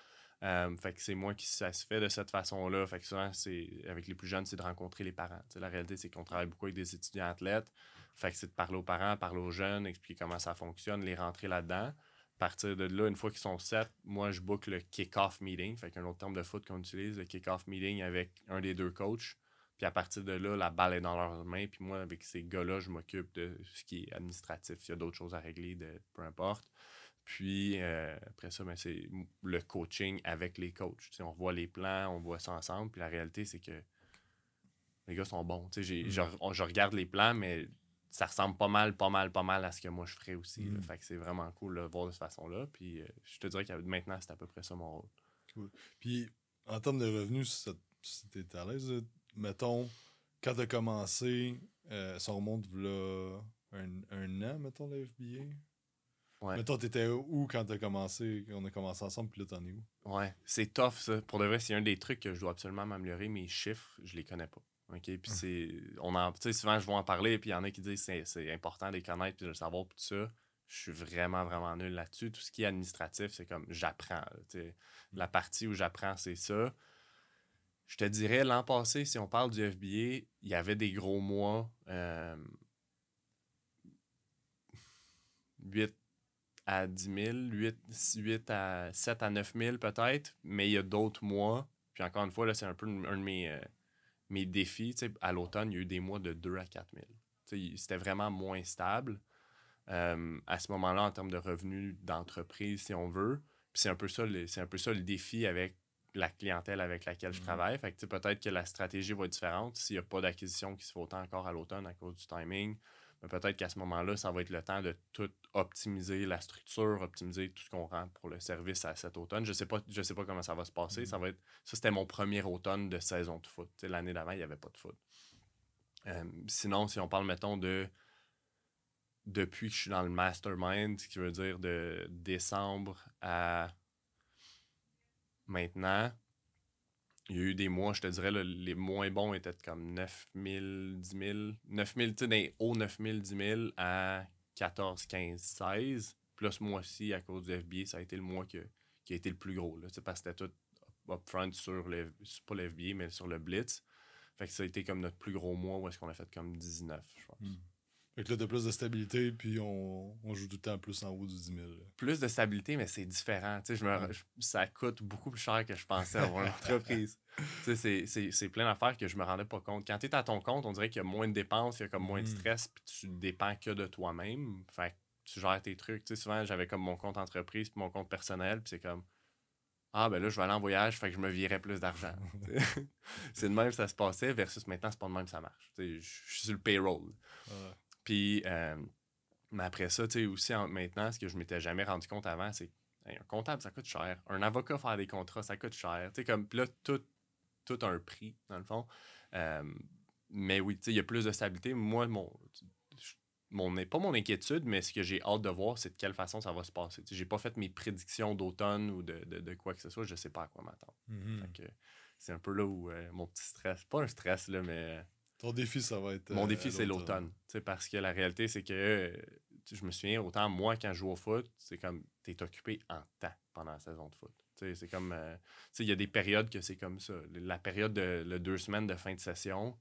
Euh, fait que c'est moi qui ça se fait de cette façon-là. Fait que souvent, c'est avec les plus jeunes, c'est de rencontrer les parents. la réalité, c'est qu'on travaille beaucoup avec des étudiants athlètes. Fait que c'est de parler aux parents, parler aux jeunes, expliquer comment ça fonctionne, les rentrer là-dedans. À partir de là, une fois qu'ils sont sept, moi, je book le kick-off meeting. Fait qu'un autre terme de foot qu'on utilise, le kick-off meeting avec un des deux coachs. Puis à partir de là, la balle est dans leurs mains. Puis moi, avec ces gars-là, je m'occupe de ce qui est administratif. Il y a d'autres choses à régler, de, peu importe. Puis euh, après ça, ben, c'est le coaching avec les coachs. on voit les plans, on voit ça ensemble. Puis la réalité, c'est que les gars sont bons. Mm. je, regarde les plans, mais ça ressemble pas mal, pas mal, pas mal à ce que moi je ferais aussi. Mm. Fait que c'est vraiment cool de le voir de cette façon-là. Puis euh, je te dirais que maintenant, c'est à peu près ça mon rôle. Cool. Puis en termes de revenus, si t'es à l'aise, mettons, quand tu as commencé, euh, ça remonte là, un, un, an, mettons, la FBA. Ouais. Mettons, t'étais où quand t'as commencé, on a commencé ensemble, puis là, t'en es où? Ouais, c'est tough, ça. Pour de vrai, c'est un des trucs que je dois absolument m'améliorer. Mes chiffres, je les connais pas. OK? Puis hum. c'est. On en. Tu sais, souvent, je vais en parler, puis il y en a qui disent que c'est important de les connaître, puis de le savoir, puis tout ça. Je suis vraiment, vraiment nul là-dessus. Tout ce qui est administratif, c'est comme j'apprends. La partie où j'apprends, c'est ça. Je te dirais, l'an passé, si on parle du FBA, il y avait des gros mois. 8 euh, à 10 000, 8, 8 à 7 à 9 000 peut-être, mais il y a d'autres mois. Puis encore une fois, là, c'est un peu un de mes, euh, mes défis. à l'automne, il y a eu des mois de 2 à 4 000. C'était vraiment moins stable euh, à ce moment-là en termes de revenus d'entreprise, si on veut. C'est un, peu ça, un peu ça le défi avec la clientèle avec laquelle je mhm. travaille. Fait que peut-être que la stratégie va être différente s'il n'y a pas d'acquisition qui se fait autant encore à l'automne à cause du timing. Mais peut-être qu'à ce moment-là, ça va être le temps de tout optimiser la structure, optimiser tout ce qu'on rend pour le service à cet automne. Je ne sais, pas, je sais pas comment ça va se passer. Ça mhm. va être. Ça, c'était mon premier automne de saison de foot. L'année d'avant, il n'y avait pas de foot. Euh, sinon, si on parle, mettons, de depuis que je suis dans le mastermind, ce qui veut dire de décembre à maintenant, il y a eu des mois, je te dirais, les moins bons étaient comme 9 000, 10 000. 9 000, tu sais, dans haut 9 000, 10 000 à 14, 15, 16. Puis là, ce mois-ci, à cause du FBA, ça a été le mois qui a été le plus gros. Là, parce que c'était tout upfront sur le, pas le FBA, mais sur le Blitz. Fait que ça a été comme notre plus gros mois où est-ce qu'on a fait comme 19, je pense. Hmm. Fait que là, t'as plus de stabilité, puis on, on, joue tout le temps plus en haut du 10 000. Plus de stabilité, mais c'est différent. Tu sais, je me, ça coûte beaucoup plus cher que je pensais avoir une entreprise. [laughs] tu sais, c'est plein d'affaires que je me rendais pas compte. Quand tu es à ton compte, on dirait qu'il y a moins de dépenses, il y a comme moins de hmm. stress, puis tu dépends que de toi-même. Fait que tu gères tes trucs. Tu sais, souvent, j'avais comme mon compte entreprise, puis mon compte personnel, puis c'est comme ah, ben là, je vais aller en voyage, fait que je me virais plus d'argent. [laughs] [laughs] c'est de même que ça se passait, versus maintenant, c'est pas de même que ça marche. Je suis sur le payroll. Puis, euh, mais après ça, tu sais, aussi maintenant, ce que je m'étais jamais rendu compte avant, c'est un comptable, ça coûte cher. Un avocat faire des contrats, ça coûte cher. Tu sais, comme là, tout, tout a un prix, dans le fond. Euh, mais oui, tu sais, il y a plus de stabilité. Moi, mon, mon, pas mon inquiétude, mais ce que j'ai hâte de voir, c'est de quelle façon ça va se passer. J'ai pas fait mes prédictions d'automne ou de, de, quoi que ce soit, je sais pas à quoi m'attendre. Mm-hmm. C'est un peu là où euh, mon petit stress, pas un stress, là, mais. Ton défi, ça va être. Mon défi, euh, c'est l'automne. Parce que la réalité, c'est que euh, je me souviens, autant moi, quand je joue au foot, c'est comme tu es occupé en temps pendant la saison de foot. C'est comme. il y a des périodes que c'est comme ça. La période de deux semaines de fin de session,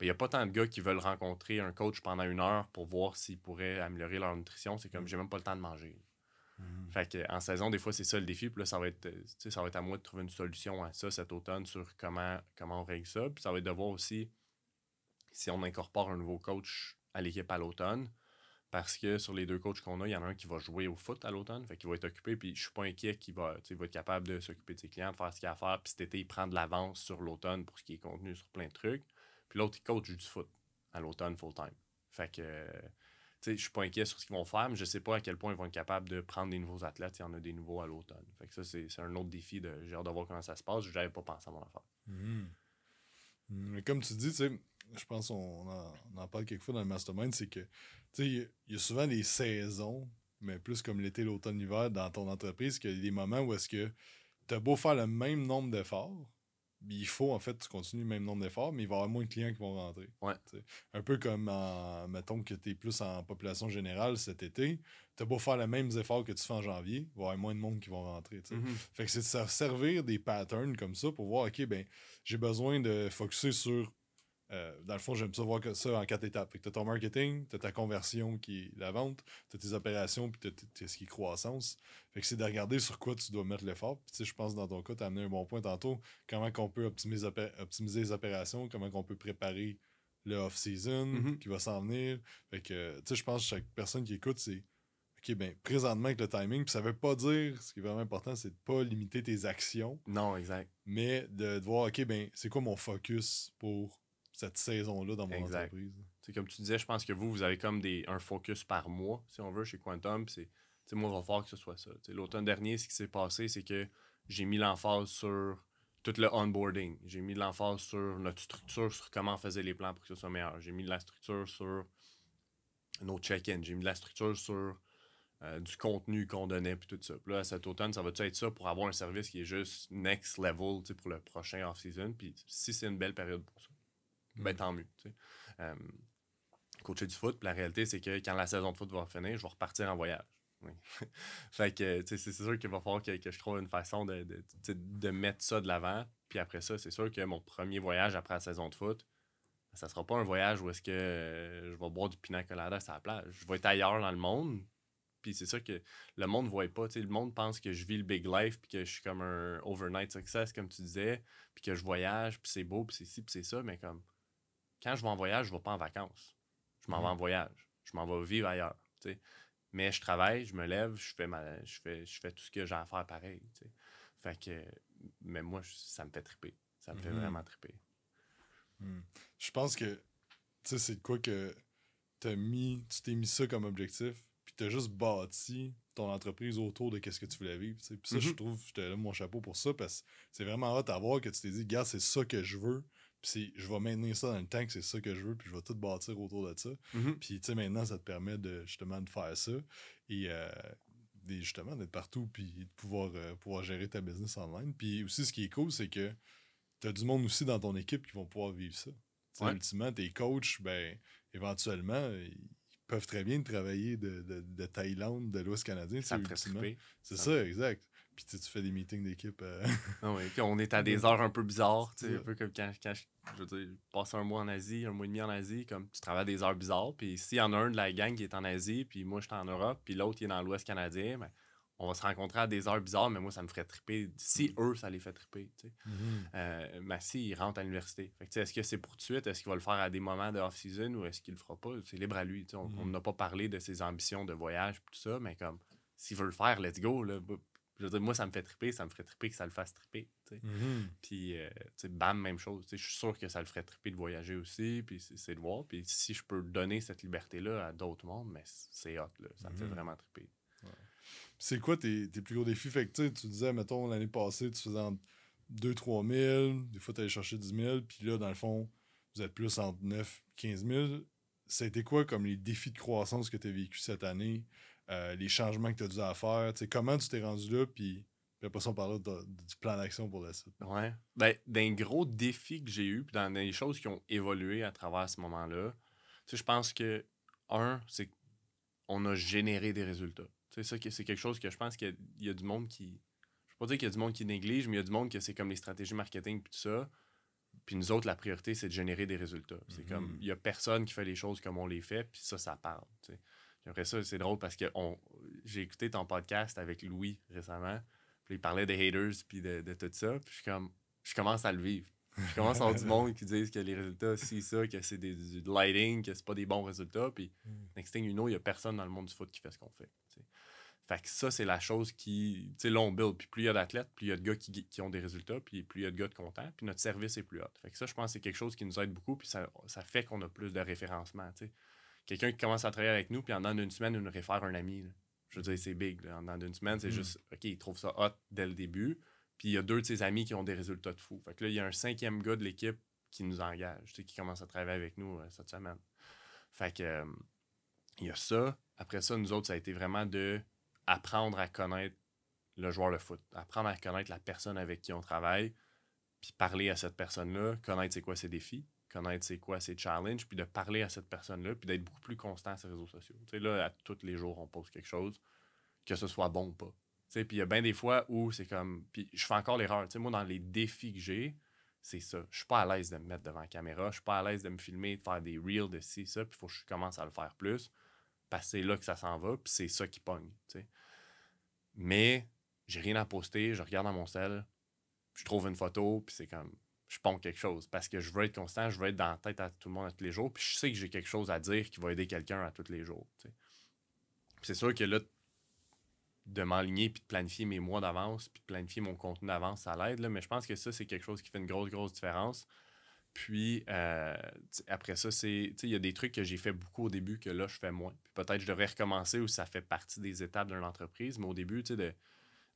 il n'y a pas tant de gars qui veulent rencontrer un coach pendant une heure pour voir s'ils pourraient améliorer leur nutrition. C'est comme, j'ai même pas le temps de manger. Mhm. Fait que, en saison, des fois, c'est ça le défi. Puis là, ça va, être, ça va être à moi de trouver une solution à ça cet automne sur comment, comment on règle ça. Puis ça va être de voir aussi si on incorpore un nouveau coach à l'équipe à l'automne. Parce que sur les deux coachs qu'on a, il y en a un qui va jouer au foot à l'automne. Fait qu'il va être occupé. Puis je suis pas inquiet qu'il va, va être capable de s'occuper de ses clients, de faire ce qu'il a à faire. Puis cet été, il prend de l'avance sur l'automne pour ce qui est contenu sur plein de trucs. Puis l'autre, il coach du foot à l'automne full-time. Fait que, tu sais, je suis pas inquiet sur ce qu'ils vont faire, mais je sais pas à quel point ils vont être capables de prendre des nouveaux athlètes. Il y en a des nouveaux à l'automne. Fait que ça, c'est un autre défi. De, j'ai hâte de voir comment ça se passe. Je n'avais pas pensé à mon affaire. Mm-hmm. Mm, mais comme tu dis, tu sais, je pense qu'on en, on en parle quelquefois dans le mastermind, c'est que, tu sais, il y, a souvent des saisons, mais plus comme l'été, l'automne, l'hiver, dans ton entreprise, qu'il y a des moments où est-ce que tu as beau faire le même nombre d'efforts, il faut en fait tu continues le même nombre d'efforts, mais il va y avoir moins de clients qui vont rentrer. Un peu comme en, mettons que tu es plus en population générale cet été, tu as beau faire les mêmes efforts que tu fais en janvier, il va y avoir moins de monde qui vont rentrer. Mm-hmm. Fait que c'est de se servir des patterns comme ça pour voir, OK, ben j'ai besoin de focuser sur euh, dans le fond, j'aime ça voir ça en quatre étapes. Tu as ton marketing, tu as ta conversion qui est la vente, tu as tes opérations, puis tu as, ce qui est croissance. Fait que c'est de regarder sur quoi tu dois mettre l'effort. Puis je pense dans ton cas, tu as amené un bon point tantôt. Comment qu'on peut optimiser, optimiser les opérations, comment qu'on peut préparer le off-season mm-hmm. qui va s'en venir. Fait que, je pense que chaque personne qui écoute, c'est OK, ben, présentement avec le timing, puis ça veut pas dire, ce qui est vraiment important, c'est de pas limiter tes actions. Non, exact. Mais de, de voir, OK, ben, c'est quoi mon focus pour cette saison-là dans mon entreprise. C'est comme tu disais, je pense que vous, vous avez comme des, un focus par mois, si on veut, chez Quantum. C'est, moi, il va falloir que ce soit ça. l'automne dernier, ce qui s'est passé, c'est que j'ai mis l'emphase sur tout le onboarding. J'ai mis l'emphase sur notre structure, sur comment on faisait les plans pour que ce soit meilleur. J'ai mis de la structure sur nos check-in. J'ai mis de la structure sur euh, du contenu qu'on donnait, puis tout ça. Puis là, cet automne, ça va être ça pour avoir un service qui est juste next level pour le prochain off-season? Puis si c'est une belle période pour ça ben tant mieux. Euh, coacher du foot, la réalité, c'est que quand la saison de foot va finir, je vais repartir en voyage. [laughs] fait que c'est sûr qu'il va falloir que, je trouve une façon de, de, mettre ça de l'avant. Puis après ça, c'est sûr que mon premier voyage après la saison de foot, ça sera pas un voyage où est-ce que euh, je vais boire du pina colada à la plage. Je vais être ailleurs dans le monde. Puis c'est ça que le monde ne voit pas. le monde pense que je vis le big life, puis que je suis comme un overnight success, comme tu disais, puis que je voyage, puis c'est beau, puis c'est ci, puis c'est ça. Mais comme quand je vais en voyage, je ne vais pas en vacances. Je m'en vais en voyage. Je m'en vais vivre ailleurs. Mais je travaille, je me lève, je fais, ma, je fais, je fais tout ce que j'ai à faire pareil. Fait que, mais moi, ça me fait triper. Ça me fait mhm. vraiment triper. Hmm. Je pense que, tu sais, c'est quoi que as mis, tu t'es mis ça comme objectif, puis tu as juste bâti ton entreprise autour de ce que tu voulais vivre. Puis ça, je mhm. trouve, je te lève mon chapeau pour ça, parce que c'est vraiment hâte à voir que tu t'es dit, gars, c'est ça que je veux. Puis je vais maintenir ça dans le temps que c'est ça que je veux, puis je vais tout bâtir autour de ça. Mm-hmm. Puis tu sais, maintenant, ça te permet de justement de faire ça et euh, justement d'être partout, puis de pouvoir, euh, pouvoir gérer ta business online. Puis aussi, ce qui est cool, c'est que tu as du monde aussi dans ton équipe qui vont pouvoir vivre ça. Ultimement, tes coachs, ben, éventuellement, ils peuvent très bien travailler de, de, Thaïlande, de l'Ouest canadien. Ça C'est ça, exact. Puis tu fais des meetings d'équipe. Euh, ah puis on est à [laughs] des heures un peu bizarres. Un peu comme quand, quand je, veux dire, passe un mois en Asie, un mois et demi en Asie, comme tu travailles à des heures bizarres. Puis s'il y en a un de la gang qui est en Asie, puis moi je suis en Europe, puis l'autre qui est dans l'Ouest canadien, ben, on va se rencontrer à des heures bizarres, mais moi, ça me ferait triper. Si mm. eux, ça les fait triper. Tu sais. Mm-hmm. Euh, Massy, il rentre à l'université. Est-ce que c'est pour tout de suite? Est-ce qu'il va le faire à des moments de off-season ou est-ce qu'il le fera pas? C'est libre à lui. On mm-hmm. n'a pas parlé de ses ambitions de voyage et tout ça, mais comme s'il veut le faire, let's go. Là. Je veux dire, moi, ça me fait triper, ça me ferait triper que ça le fasse triper. Mm-hmm. Puis, euh, bam, même chose. Je suis sûr que ça le ferait triper de voyager aussi, puis c'est de voir. Puis si je peux donner cette liberté-là à d'autres mondes, mais c'est hot, là. ça me fait vraiment triper. C'est quoi tes, plus gros défis? Fait que tu disais, mettons, l'année passée, tu faisais entre 2-3 000, des fois tu allais chercher 10 000, puis là, dans le fond, vous êtes plus entre 9 15 000. Ça a été quoi comme les défis de croissance que tu as vécu cette année, euh, les changements que tu as dû à faire? comment tu t'es rendu là, puis, puis après ça, on parle du plan d'action pour la suite. Ouais. Ben, d'un gros défi que j'ai eu, puis dans les choses qui ont évolué à travers ce moment-là, je pense que, un, c'est qu'on a généré des résultats. C'est ça, c'est quelque chose que je pense qu'il y, a du monde qui. Je ne veux pas dire qu'il y a du monde qui néglige, mais il y a du monde que c'est comme les stratégies marketing et tout ça. Puis nous autres, la priorité, c'est de générer des résultats. C'est comme, mm-hmm. il n'y a personne qui fait les choses comme on les fait, puis ça, ça parle. Après ça, c'est drôle parce que j'ai écouté ton podcast avec Louis récemment, puis il parlait des haters, puis de, tout ça, puis je, comme, je commence à le vivre. Je commence à avoir du [laughs] monde qui disent que les résultats, c'est ça, que c'est du lighting, que c'est pas des bons résultats, puis mm. next thing you know, il n'y a personne dans le monde du foot qui fait ce qu'on fait. Fait que ça, c'est la chose qui. Tu sais, là, on build. Puis plus il y a d'athlètes, plus il y a de gars qui, ont des résultats, puis plus il y a de gars de contents, puis notre service est plus haut. Fait que ça, je pense que c'est quelque chose qui nous aide beaucoup, puis ça, fait qu'on a plus de référencement. Tu sais. Quelqu'un qui commence à travailler avec nous, puis en dans une semaine, il nous réfère un ami. Je veux dire, c'est big. En dans une semaine, c'est mm. juste, OK, il trouve ça hot dès le début. Puis il y a deux de ses amis qui ont des résultats de fou. Fait que là, il y a un cinquième gars de l'équipe qui nous engage, qui commence à travailler avec nous euh, cette semaine. Fait que, euh, il y a ça. Après ça, nous autres, ça a été vraiment de apprendre à connaître le joueur de foot, apprendre à connaître la personne avec qui on travaille, puis parler à cette personne-là, connaître c'est quoi ses défis, connaître c'est quoi ses challenges, puis de parler à cette personne-là, puis d'être beaucoup plus constant sur les réseaux sociaux. Tu sais, là, à tous les jours, on pose quelque chose, que ce soit bon ou pas. Tu sais, puis il y a bien des fois où c'est comme... Puis je fais encore l'erreur. Tu sais, moi, dans les défis que j'ai, c'est ça. Je suis pas à l'aise de me mettre devant la caméra, je suis pas à l'aise de me filmer, de faire des reels, de ci, ça, puis il faut que je commence à le faire plus, parce que c'est là que ça s'en va, puis c'est ça qui pogne, tu sais. Mais j'ai rien à poster, je regarde dans mon sel, je trouve une photo, puis c'est comme, je ponds quelque chose. Parce que je veux être constant, je veux être dans la tête à tout le monde à tous les jours, puis je sais que j'ai quelque chose à dire qui va aider quelqu'un à tous les jours. C'est sûr que là, de m'aligner puis de planifier mes mois d'avance, puis de planifier mon contenu d'avance, ça l'aide, mais je pense que ça, c'est quelque chose qui fait une grosse, grosse différence. Puis euh, après ça, c'est il y a des trucs que j'ai fait beaucoup au début que là, je fais moins. Puis peut-être je devrais recommencer ou ça fait partie des étapes d'une entreprise, mais au début, tu sais, de,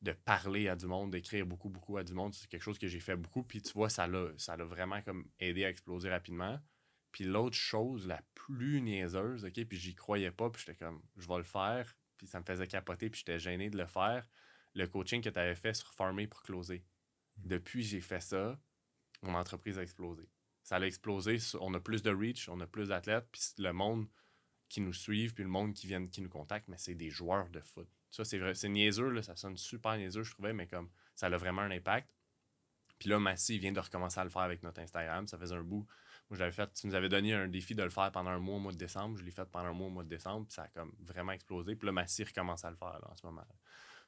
de parler à du monde, d'écrire beaucoup, beaucoup à du monde, c'est quelque chose que j'ai fait beaucoup. Puis tu vois, ça l'a, ça l'a vraiment comme aidé à exploser rapidement. Puis l'autre chose, la plus niaiseuse, OK, puis j'y croyais pas, puis j'étais comme, je vais le faire, puis ça me faisait capoter, puis j'étais gêné de le faire. Le coaching que tu avais fait sur Farmer pour closer. Mmh. Depuis j'ai fait ça, mon entreprise a explosé ça a explosé. On a plus de reach, on a plus d'athlètes, puis le monde qui nous suivent, puis le monde qui vient, qui nous contacte, mais c'est des joueurs de foot. Ça, c'est vrai, c'est niaiseux, là, ça sonne super niaiseux, je trouvais, mais comme ça a vraiment un impact. Puis là, Massy vient de recommencer à le faire avec notre Instagram. Ça faisait un bout. Moi, j'avais fait, tu nous avais donné un défi de le faire pendant un mois au mois de décembre. Je l'ai fait pendant un mois au mois de décembre. Puis ça a comme vraiment explosé. Puis là, Massy recommence à le faire en ce moment.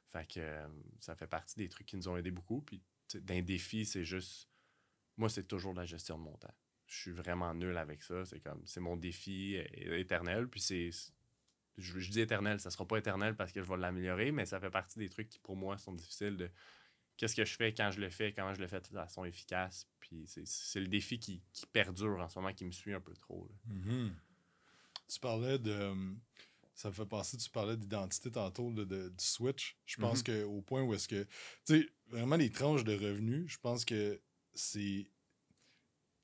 Fait que euh, ça fait partie des trucs qui nous ont aidé beaucoup. Puis d'un défi, c'est juste moi, c'est toujours la gestion de mon temps. Je suis vraiment nul avec ça. C'est comme, c'est mon défi éternel. Puis c'est, je, dis éternel, ça sera pas éternel parce que je vais l'améliorer, mais ça fait partie des trucs qui, pour moi, sont difficiles de qu'est-ce que je fais quand je le fais, comment je le fais de façon efficace. Puis c'est, le défi qui, perdure en ce moment, qui me suit un peu trop. Mm-hmm. Tu parlais de. Ça me fait penser, tu parlais d'identité tantôt de, du switch. Je pense mm-hmm. qu'au point où est-ce que. Tu sais, vraiment les tranches de revenus, je pense que c'est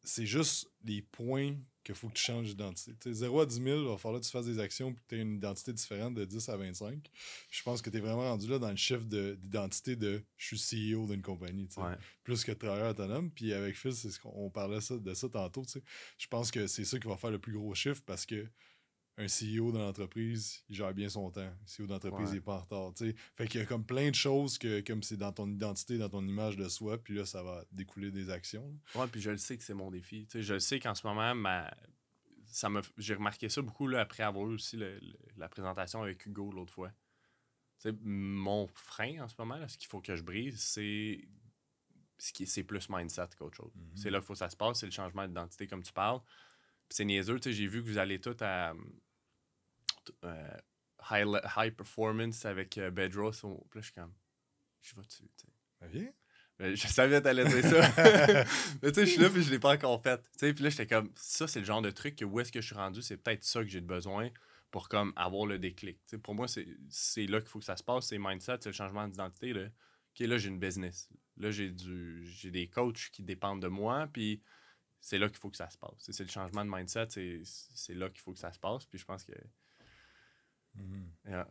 c'est juste les points qu'il faut que tu changes d'identité. 0 à 10 000, il va falloir que tu fasses des actions et que tu aies une identité différente de 10 à 25. Je pense que tu es vraiment rendu là dans le chiffre d'identité de, je suis CEO d'une compagnie, plus que travailleur autonome. Puis avec Phil, c'est ce qu'on parlait ça, de ça tantôt. Je pense que c'est ça qui va faire le plus gros chiffre parce que un CEO dans l'entreprise, il gère bien son temps. Un CEO d'entreprise, il n'est pas en retard. Fait qu'il y a comme plein de choses que comme c'est dans ton identité, dans ton image de soi, puis là, ça va découler des actions. Ouais, puis je le sais que c'est mon défi. je le sais qu'en ce moment, ma... ça j'ai remarqué ça beaucoup là, après avoir eu aussi la présentation avec Hugo l'autre fois. mon frein en ce moment, là, ce qu'il faut que je brise, c'est c'est plus mindset qu'autre chose. Mm-hmm. C'est là qu'il faut que ça se passe, c'est le changement d'identité comme tu parles c'est niaiseux, tu sais, j'ai vu que vous allez tout à euh, high, high, performance avec euh, Bedros. Puis là, je suis comme, je vais dessus, tu sais. Ben, je savais que t'allais dire ça. [laughs] mais tu sais, je suis là puis je l'ai pas encore fait. Tu sais, puis là, j'étais comme, ça, c'est le genre de truc que où est-ce que je suis rendu, c'est peut-être ça que j'ai besoin pour comme avoir le déclic. Tu sais, pour moi, c'est là qu'il faut que ça se passe, c'est mindset, c'est le changement d'identité. Là. OK, là, j'ai une business. Là, j'ai du j'ai des coachs qui dépendent de moi, puis c'est là qu'il faut que ça se passe. C'est le changement de mindset, c'est là qu'il faut que ça se passe. Puis je pense que. Mm-hmm.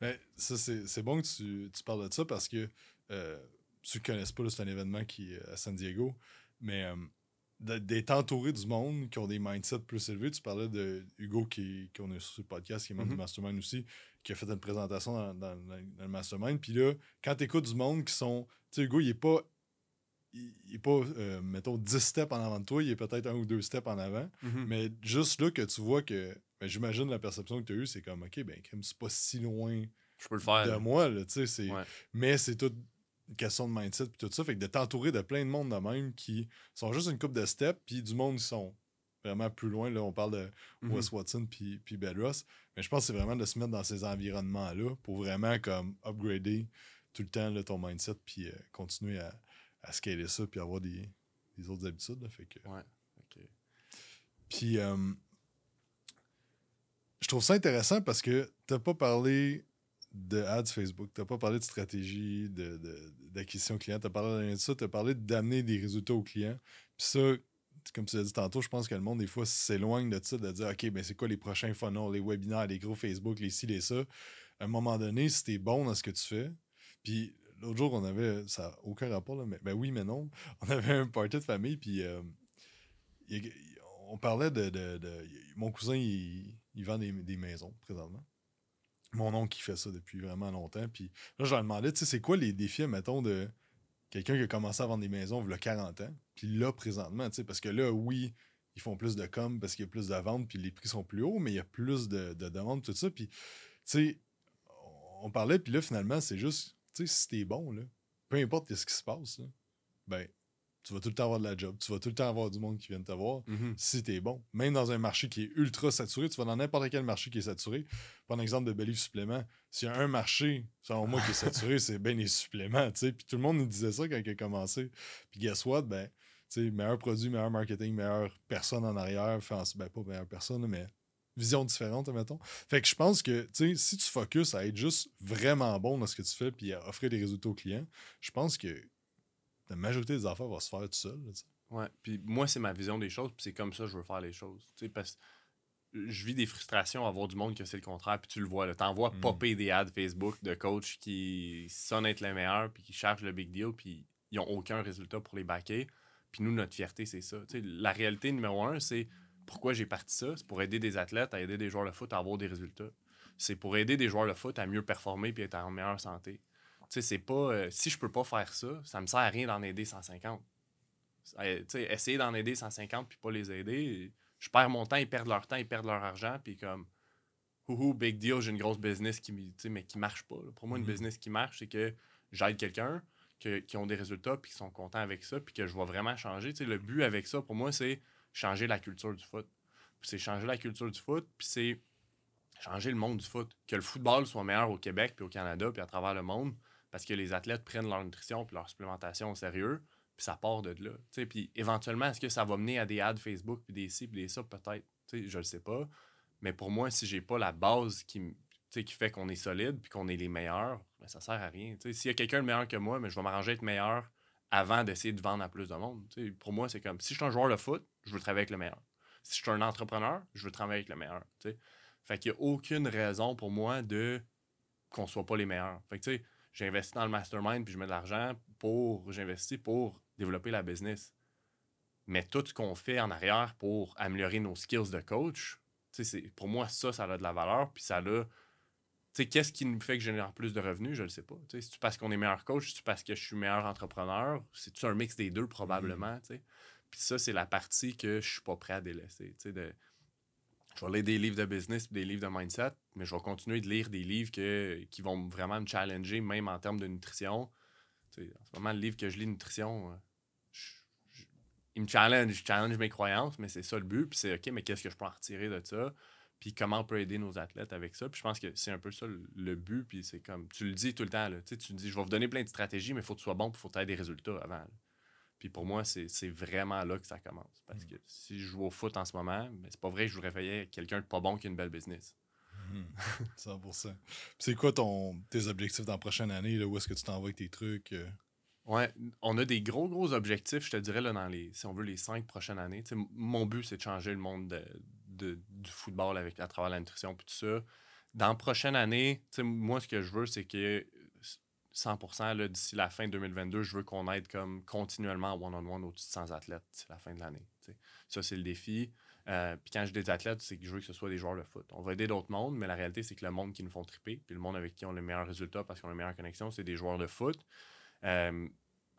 Ben, ça, c'est bon que tu, tu, parles de ça parce que euh, ceux qui ne connaissent pas, c'est un événement qui est à San Diego. Mais euh, d'être entouré du monde qui ont des mindsets plus élevés, tu parlais de Hugo qui, qu'on a sur le podcast, qui est membre du mm-hmm. Mastermind aussi, qui a fait une présentation dans, dans, dans le Mastermind. Puis là, quand tu écoutes du monde qui sont. Tu sais, Hugo, il n'est pas il n'est pas, euh, mettons, 10 steps en avant de toi, il est peut-être un ou deux steps en avant. Mhm. Mais juste là que tu vois que, ben, j'imagine la perception que tu as eue, c'est comme, OK, ben, c'est pas si loin Je peux le faire, de moi, là, tu sais. Mais c'est toute une question de mindset puis tout ça. Fait que de t'entourer de plein de monde de même qui sont juste une coupe de steps, puis du monde qui sont vraiment plus loin. Là, on parle de mhm. Wes Watson puis, puis Bedros. Mais je pense que c'est vraiment de se mettre dans ces environnements-là pour vraiment comme upgrader tout le temps là, ton mindset puis euh, continuer à à scaler ça puis avoir des, des autres habitudes. fait que... Ouais, ok. Puis, euh, je trouve ça intéressant parce que tu n'as pas parlé de ads Facebook, tu n'as pas parlé de stratégie d'acquisition de, client, tu as parlé de ça, tu as parlé d'amener des résultats aux clients. Puis ça, comme tu l'as dit tantôt, je pense que le monde, des fois, s'éloigne de ça, de dire OK, ben c'est quoi les prochains funnels, les webinaires, les gros Facebook, les ci, les ça. À un moment donné, si tu es bon dans ce que tu fais, puis l'autre jour, on avait. Ça n'a aucun rapport, là, mais ben oui, mais non. [laughs] On avait un party de famille, puis euh, on parlait de, Mon cousin, il, vend des, maisons présentement. Mon oncle qui fait ça depuis vraiment longtemps. Puis là, je lui demandais, tu sais, c'est quoi les défis, mettons, de quelqu'un qui a commencé à vendre des maisons il y a 40 ans, puis là, présentement, tu sais, parce que là, oui, ils font plus de com parce qu'il y a plus de ventes, puis les prix sont plus hauts, mais il y a plus de, de demandes, tout ça. Puis, tu sais, on parlait, puis là, finalement, c'est juste tu sais, si t'es bon, là, peu importe ce qui se passe, ben, tu vas tout le temps avoir de la job, tu vas tout le temps avoir du monde qui vient te voir mm-hmm. si t'es bon. Même dans un marché qui est ultra saturé, tu vas dans n'importe quel marché qui est saturé. Prends l'exemple de Believe Supplément. S'il y a un marché, selon moi, qui est saturé, c'est bien les suppléments, tu sais. Puis tout le monde nous disait ça quand il a commencé. Puis guess what? Ben, tu sais, meilleur produit, meilleur marketing, meilleure personne en arrière. Enfin, ben, pas meilleure personne, mais vision différente, mettons. Fait que je pense que, tu sais, si tu focuses à être juste vraiment bon dans ce que tu fais puis à offrir des résultats aux clients, je pense que la majorité des affaires va se faire tout seul. ouais, puis moi, c'est ma vision des choses, puis c'est comme ça que je veux faire les choses. Tu sais, parce que je vis des frustrations à voir du monde que c'est le contraire, puis tu le vois. T'en vois mm. popper des ads Facebook de coachs qui sonnent être les meilleurs, puis qui chargent le big deal, puis ils n'ont aucun résultat pour les backer. Puis nous, notre fierté, c'est ça. Tu sais, la réalité numéro un, c'est pourquoi j'ai parti ça? C'est pour aider des athlètes à aider des joueurs de foot à avoir des résultats. C'est pour aider des joueurs de foot à mieux performer et être en meilleure santé. Tu sais, c'est pas. Euh, si je peux pas faire ça, ça me sert à rien d'en aider 150. Euh, tu sais, essayer d'en aider 150 puis pas les aider, je perds mon temps, ils perdent leur temps, ils perdent leur argent, puis comme. Houhou, big deal, j'ai une grosse business qui, mais qui marche pas. Pour moi, une mm-hmm. business qui marche, c'est que j'aide quelqu'un, qui ont des résultats, puis qui sont contents avec ça, puis que je vois vraiment changer. Le but avec ça, pour moi, c'est changer la culture du foot. c'est changer la culture du foot, puis c'est changer le monde du foot. Que le football soit meilleur au Québec, puis au Canada, puis à travers le monde, parce que les athlètes prennent leur nutrition puis leur supplémentation au sérieux, puis ça part de là. Puis éventuellement, est-ce que ça va mener à des ads Facebook, puis des ci, puis des ça, peut-être. Je le sais pas. Mais pour moi, si j'ai pas la base qui, qui fait qu'on est solide, puis qu'on est les meilleurs, ben, ça sert à rien. S'il y a quelqu'un de meilleur que moi, mais je vais m'arranger à être meilleur avant d'essayer de vendre à plus de monde. pour moi, c'est comme si je suis un joueur de foot, je veux travailler avec le meilleur. Si je suis un entrepreneur, je veux travailler avec le meilleur. Fait qu'il n'y a aucune raison pour moi de qu'on soit pas les meilleurs. Fait que tu sais, j'investis dans le mastermind puis je mets de l'argent pour j'investis pour développer la business. Mais tout ce qu'on fait en arrière pour améliorer nos skills de coach, pour moi, ça, ça a de la valeur. Puis ça a. Qu'est-ce qui nous fait que je génère plus de revenus? Je ne le sais pas. C'est-tu parce qu'on est meilleur coach? C'est-tu parce que je suis meilleur entrepreneur? C'est-tu un mix des deux, probablement? Puis ça, c'est la partie que je suis pas prêt à délaisser. Je vais lire des livres de business des livres de mindset, mais je vais continuer de lire des livres qui vont vraiment me challenger, même en termes de nutrition. en ce moment, le livre que je lis, Nutrition, euh, il me challenge, je challenge mes croyances, mais c'est ça le but. Puis c'est OK, mais qu'est-ce que je peux en retirer de ça? Puis comment on peut aider nos athlètes avec ça? Puis je pense que c'est un peu ça le, but. Puis c'est comme, tu le dis tout le temps, là, tu dis, je vais vous donner plein de stratégies, mais il faut que tu sois bon, il faut que tu aies des résultats avant. Puis pour moi, c'est vraiment là que ça commence. Parce mm. que si je joue au foot en ce moment, mais c'est pas vrai que je voudrais faire quelqu'un de pas bon qui a une belle business. 100%. Mm. [laughs] c'est quoi ton, tes objectifs dans la prochaine année? Là, où est-ce que tu t'envoies avec tes trucs? Euh? Ouais, on a des gros, gros objectifs, je te dirais, là, dans les, si on veut, les cinq prochaines années. mon but, c'est de changer le monde de, du football avec, à travers la nutrition et tout ça. Dans la prochaine année, moi, ce que je veux, c'est que 100% d'ici la fin 2022, je veux qu'on aide comme continuellement one-on-one au-dessus de 100 athlètes d'ici la fin de l'année. Ça, c'est le défi. Euh, puis quand je dis des athlètes, c'est que je veux que ce soit des joueurs de foot. On va aider d'autres mondes, mais la réalité, c'est que le monde qui nous font triper, puis le monde avec qui on a les meilleurs résultats parce qu'on a les meilleures connexions, c'est des joueurs de foot. Euh,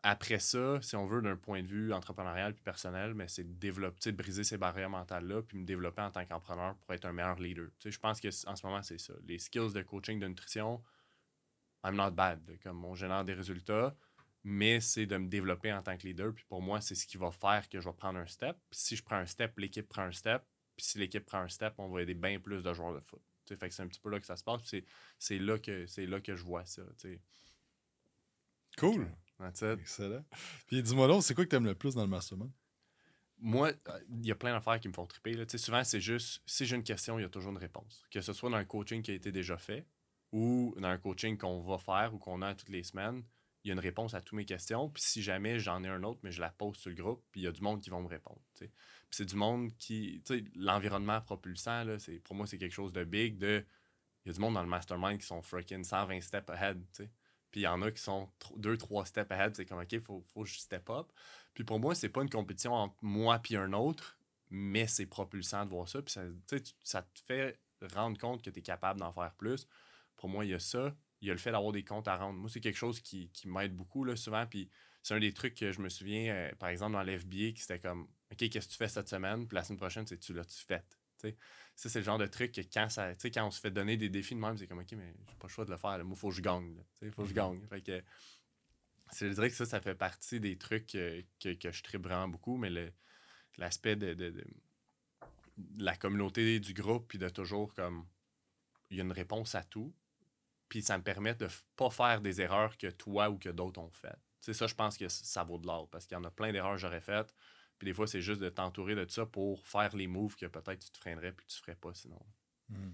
après ça, si on veut, d'un point de vue entrepreneurial puis personnel, mais c'est de de briser ces barrières mentales-là, puis me développer en tant qu'entrepreneur pour être un meilleur leader. je pense qu'en ce moment, c'est ça. Les skills de coaching, de nutrition, I'm not bad. Comme on génère des résultats, mais c'est de me développer en tant que leader. Puis pour moi, c'est ce qui va faire que je vais prendre un step. Puis si je prends un step, l'équipe prend un step. Puis si l'équipe prend un step, on va aider bien plus de joueurs de foot. fait que c'est un petit peu là que ça se passe. C'est là, que, là que je vois ça. Cool. Excellent. Puis dis-moi donc, c'est quoi que tu aimes le plus dans le mastermind? Moi, euh, il y a plein d'affaires qui me font triper. Là. Souvent, c'est juste, si j'ai une question, il y a toujours une réponse. Que ce soit dans un coaching qui a été déjà fait ou dans un coaching qu'on va faire ou qu'on a toutes les semaines, il y a une réponse à toutes mes questions. Puis si jamais j'en ai un autre, mais je la pose sur le groupe, puis il y a du monde qui va me répondre. Puis c'est du monde qui. L'environnement propulsant, là, pour moi, c'est quelque chose de big. De, il y a du monde dans le mastermind qui sont freaking 120 steps ahead. sais. Puis il y en a qui sont deux, trois steps ahead. C'est comme, OK, il faut, faut que je step up. Puis pour moi, c'est pas une compétition entre moi et un autre, mais c'est propulsant de voir ça. Puis ça, ça te fait rendre compte que tu es capable d'en faire plus. Pour moi, il y a ça. Il y a le fait d'avoir des comptes à rendre. Moi, c'est quelque chose qui, m'aide beaucoup là, souvent. Puis c'est un des trucs que je me souviens, euh, par exemple, dans l'FBA, qui c'était comme, OK, qu'est-ce que tu fais cette semaine? Puis la semaine prochaine, c'est tu l'as-tu fait? Ça, c'est le genre de truc que quand, ça, quand on se fait donner des défis de même, c'est comme, OK, mais j'ai pas le choix de le faire. Moi, il faut que je gagne. Il faut que je mm-hmm. gagne. Fait que, je dirais que ça, ça fait partie des trucs que, que, je tripe vraiment beaucoup, mais l'aspect de, de, la communauté du groupe, puis de toujours comme, il y a une réponse à tout, puis ça me permet de pas faire des erreurs que toi ou que d'autres ont faites. C'est ça, je pense que ça vaut de l'or, parce qu'il y en a plein d'erreurs que j'aurais faites, puis des fois, c'est juste de t'entourer de ça pour faire les moves que peut-être tu te freinerais puis tu ferais pas sinon. Hmm.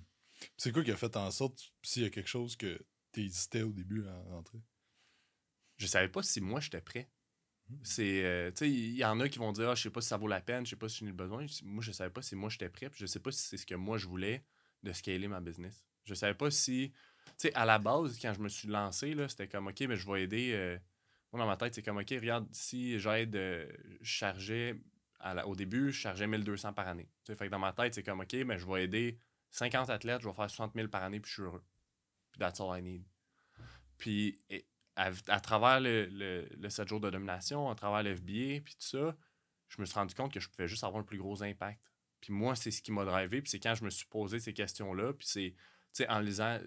C'est quoi qui a fait en sorte, s'il y a quelque chose que tu hésitais au début à rentrer? Je savais pas si moi j'étais prêt. Hmm. C'est, euh, tu sais, il y en a qui vont dire, ah, je sais pas si ça vaut la peine, je sais pas si j'ai le besoin. Moi, je savais pas si moi j'étais prêt, puis je sais pas si c'est ce que moi je voulais de scaler ma business. Je savais pas si, tu sais, à la base, quand je me suis lancé, là, c'était comme, OK, mais je vais aider. Euh, moi, dans ma tête, c'est comme, OK, regarde, si j'aide, euh, je chargeais, au début, je chargeais 1200 par année. fait que dans ma tête, c'est comme, OK, mais je vais aider 50 athlètes, je vais faire 60 000 par année, puis je suis heureux. Puis that's all I need. Puis à, travers le, le, 7 jours de domination, à travers l'FBA, puis tout ça, je me suis rendu compte que je pouvais juste avoir un plus gros impact. Puis moi, c'est ce qui m'a drivé, puis c'est quand je me suis posé ces questions-là, puis c'est, en lisant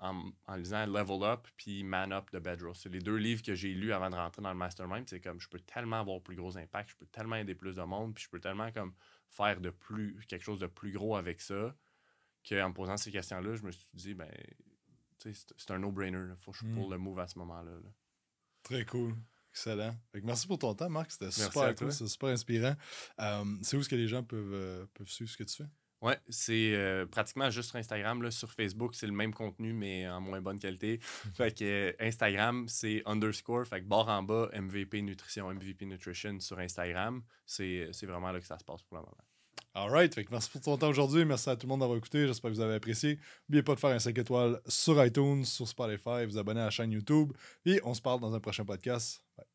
en, lisant Level Up puis Man Up de Bedros. C'est les deux livres que j'ai lus avant de rentrer dans le mastermind. C'est comme je peux tellement avoir plus gros impact, je peux tellement aider plus de monde, puis je peux tellement comme faire de plus quelque chose de plus gros avec ça qu'en me posant ces questions-là, je me suis dit ben c'est un no-brainer. Il faut que je mm. le move à ce moment-là. Très cool. Excellent. merci pour ton temps, Marc. C'était super cool, c'était super inspirant. Euh, c'est où est-ce que les gens peuvent, euh, peuvent suivre ce que tu fais? Ouais, c'est euh, pratiquement juste sur Instagram. Là. Sur Facebook, c'est le même contenu, mais en moins bonne qualité. [laughs] fait que euh, Instagram, c'est underscore, fait que barre en bas, MVP Nutrition, MVP Nutrition sur Instagram. C'est vraiment là que ça se passe pour le moment. Alright, fait que merci pour ton temps aujourd'hui. Merci à tout le monde d'avoir écouté. J'espère que vous avez apprécié. N'oubliez pas de faire un 5 étoiles sur iTunes, sur Spotify, vous abonner à la chaîne YouTube. Et on se parle dans un prochain podcast. Bye.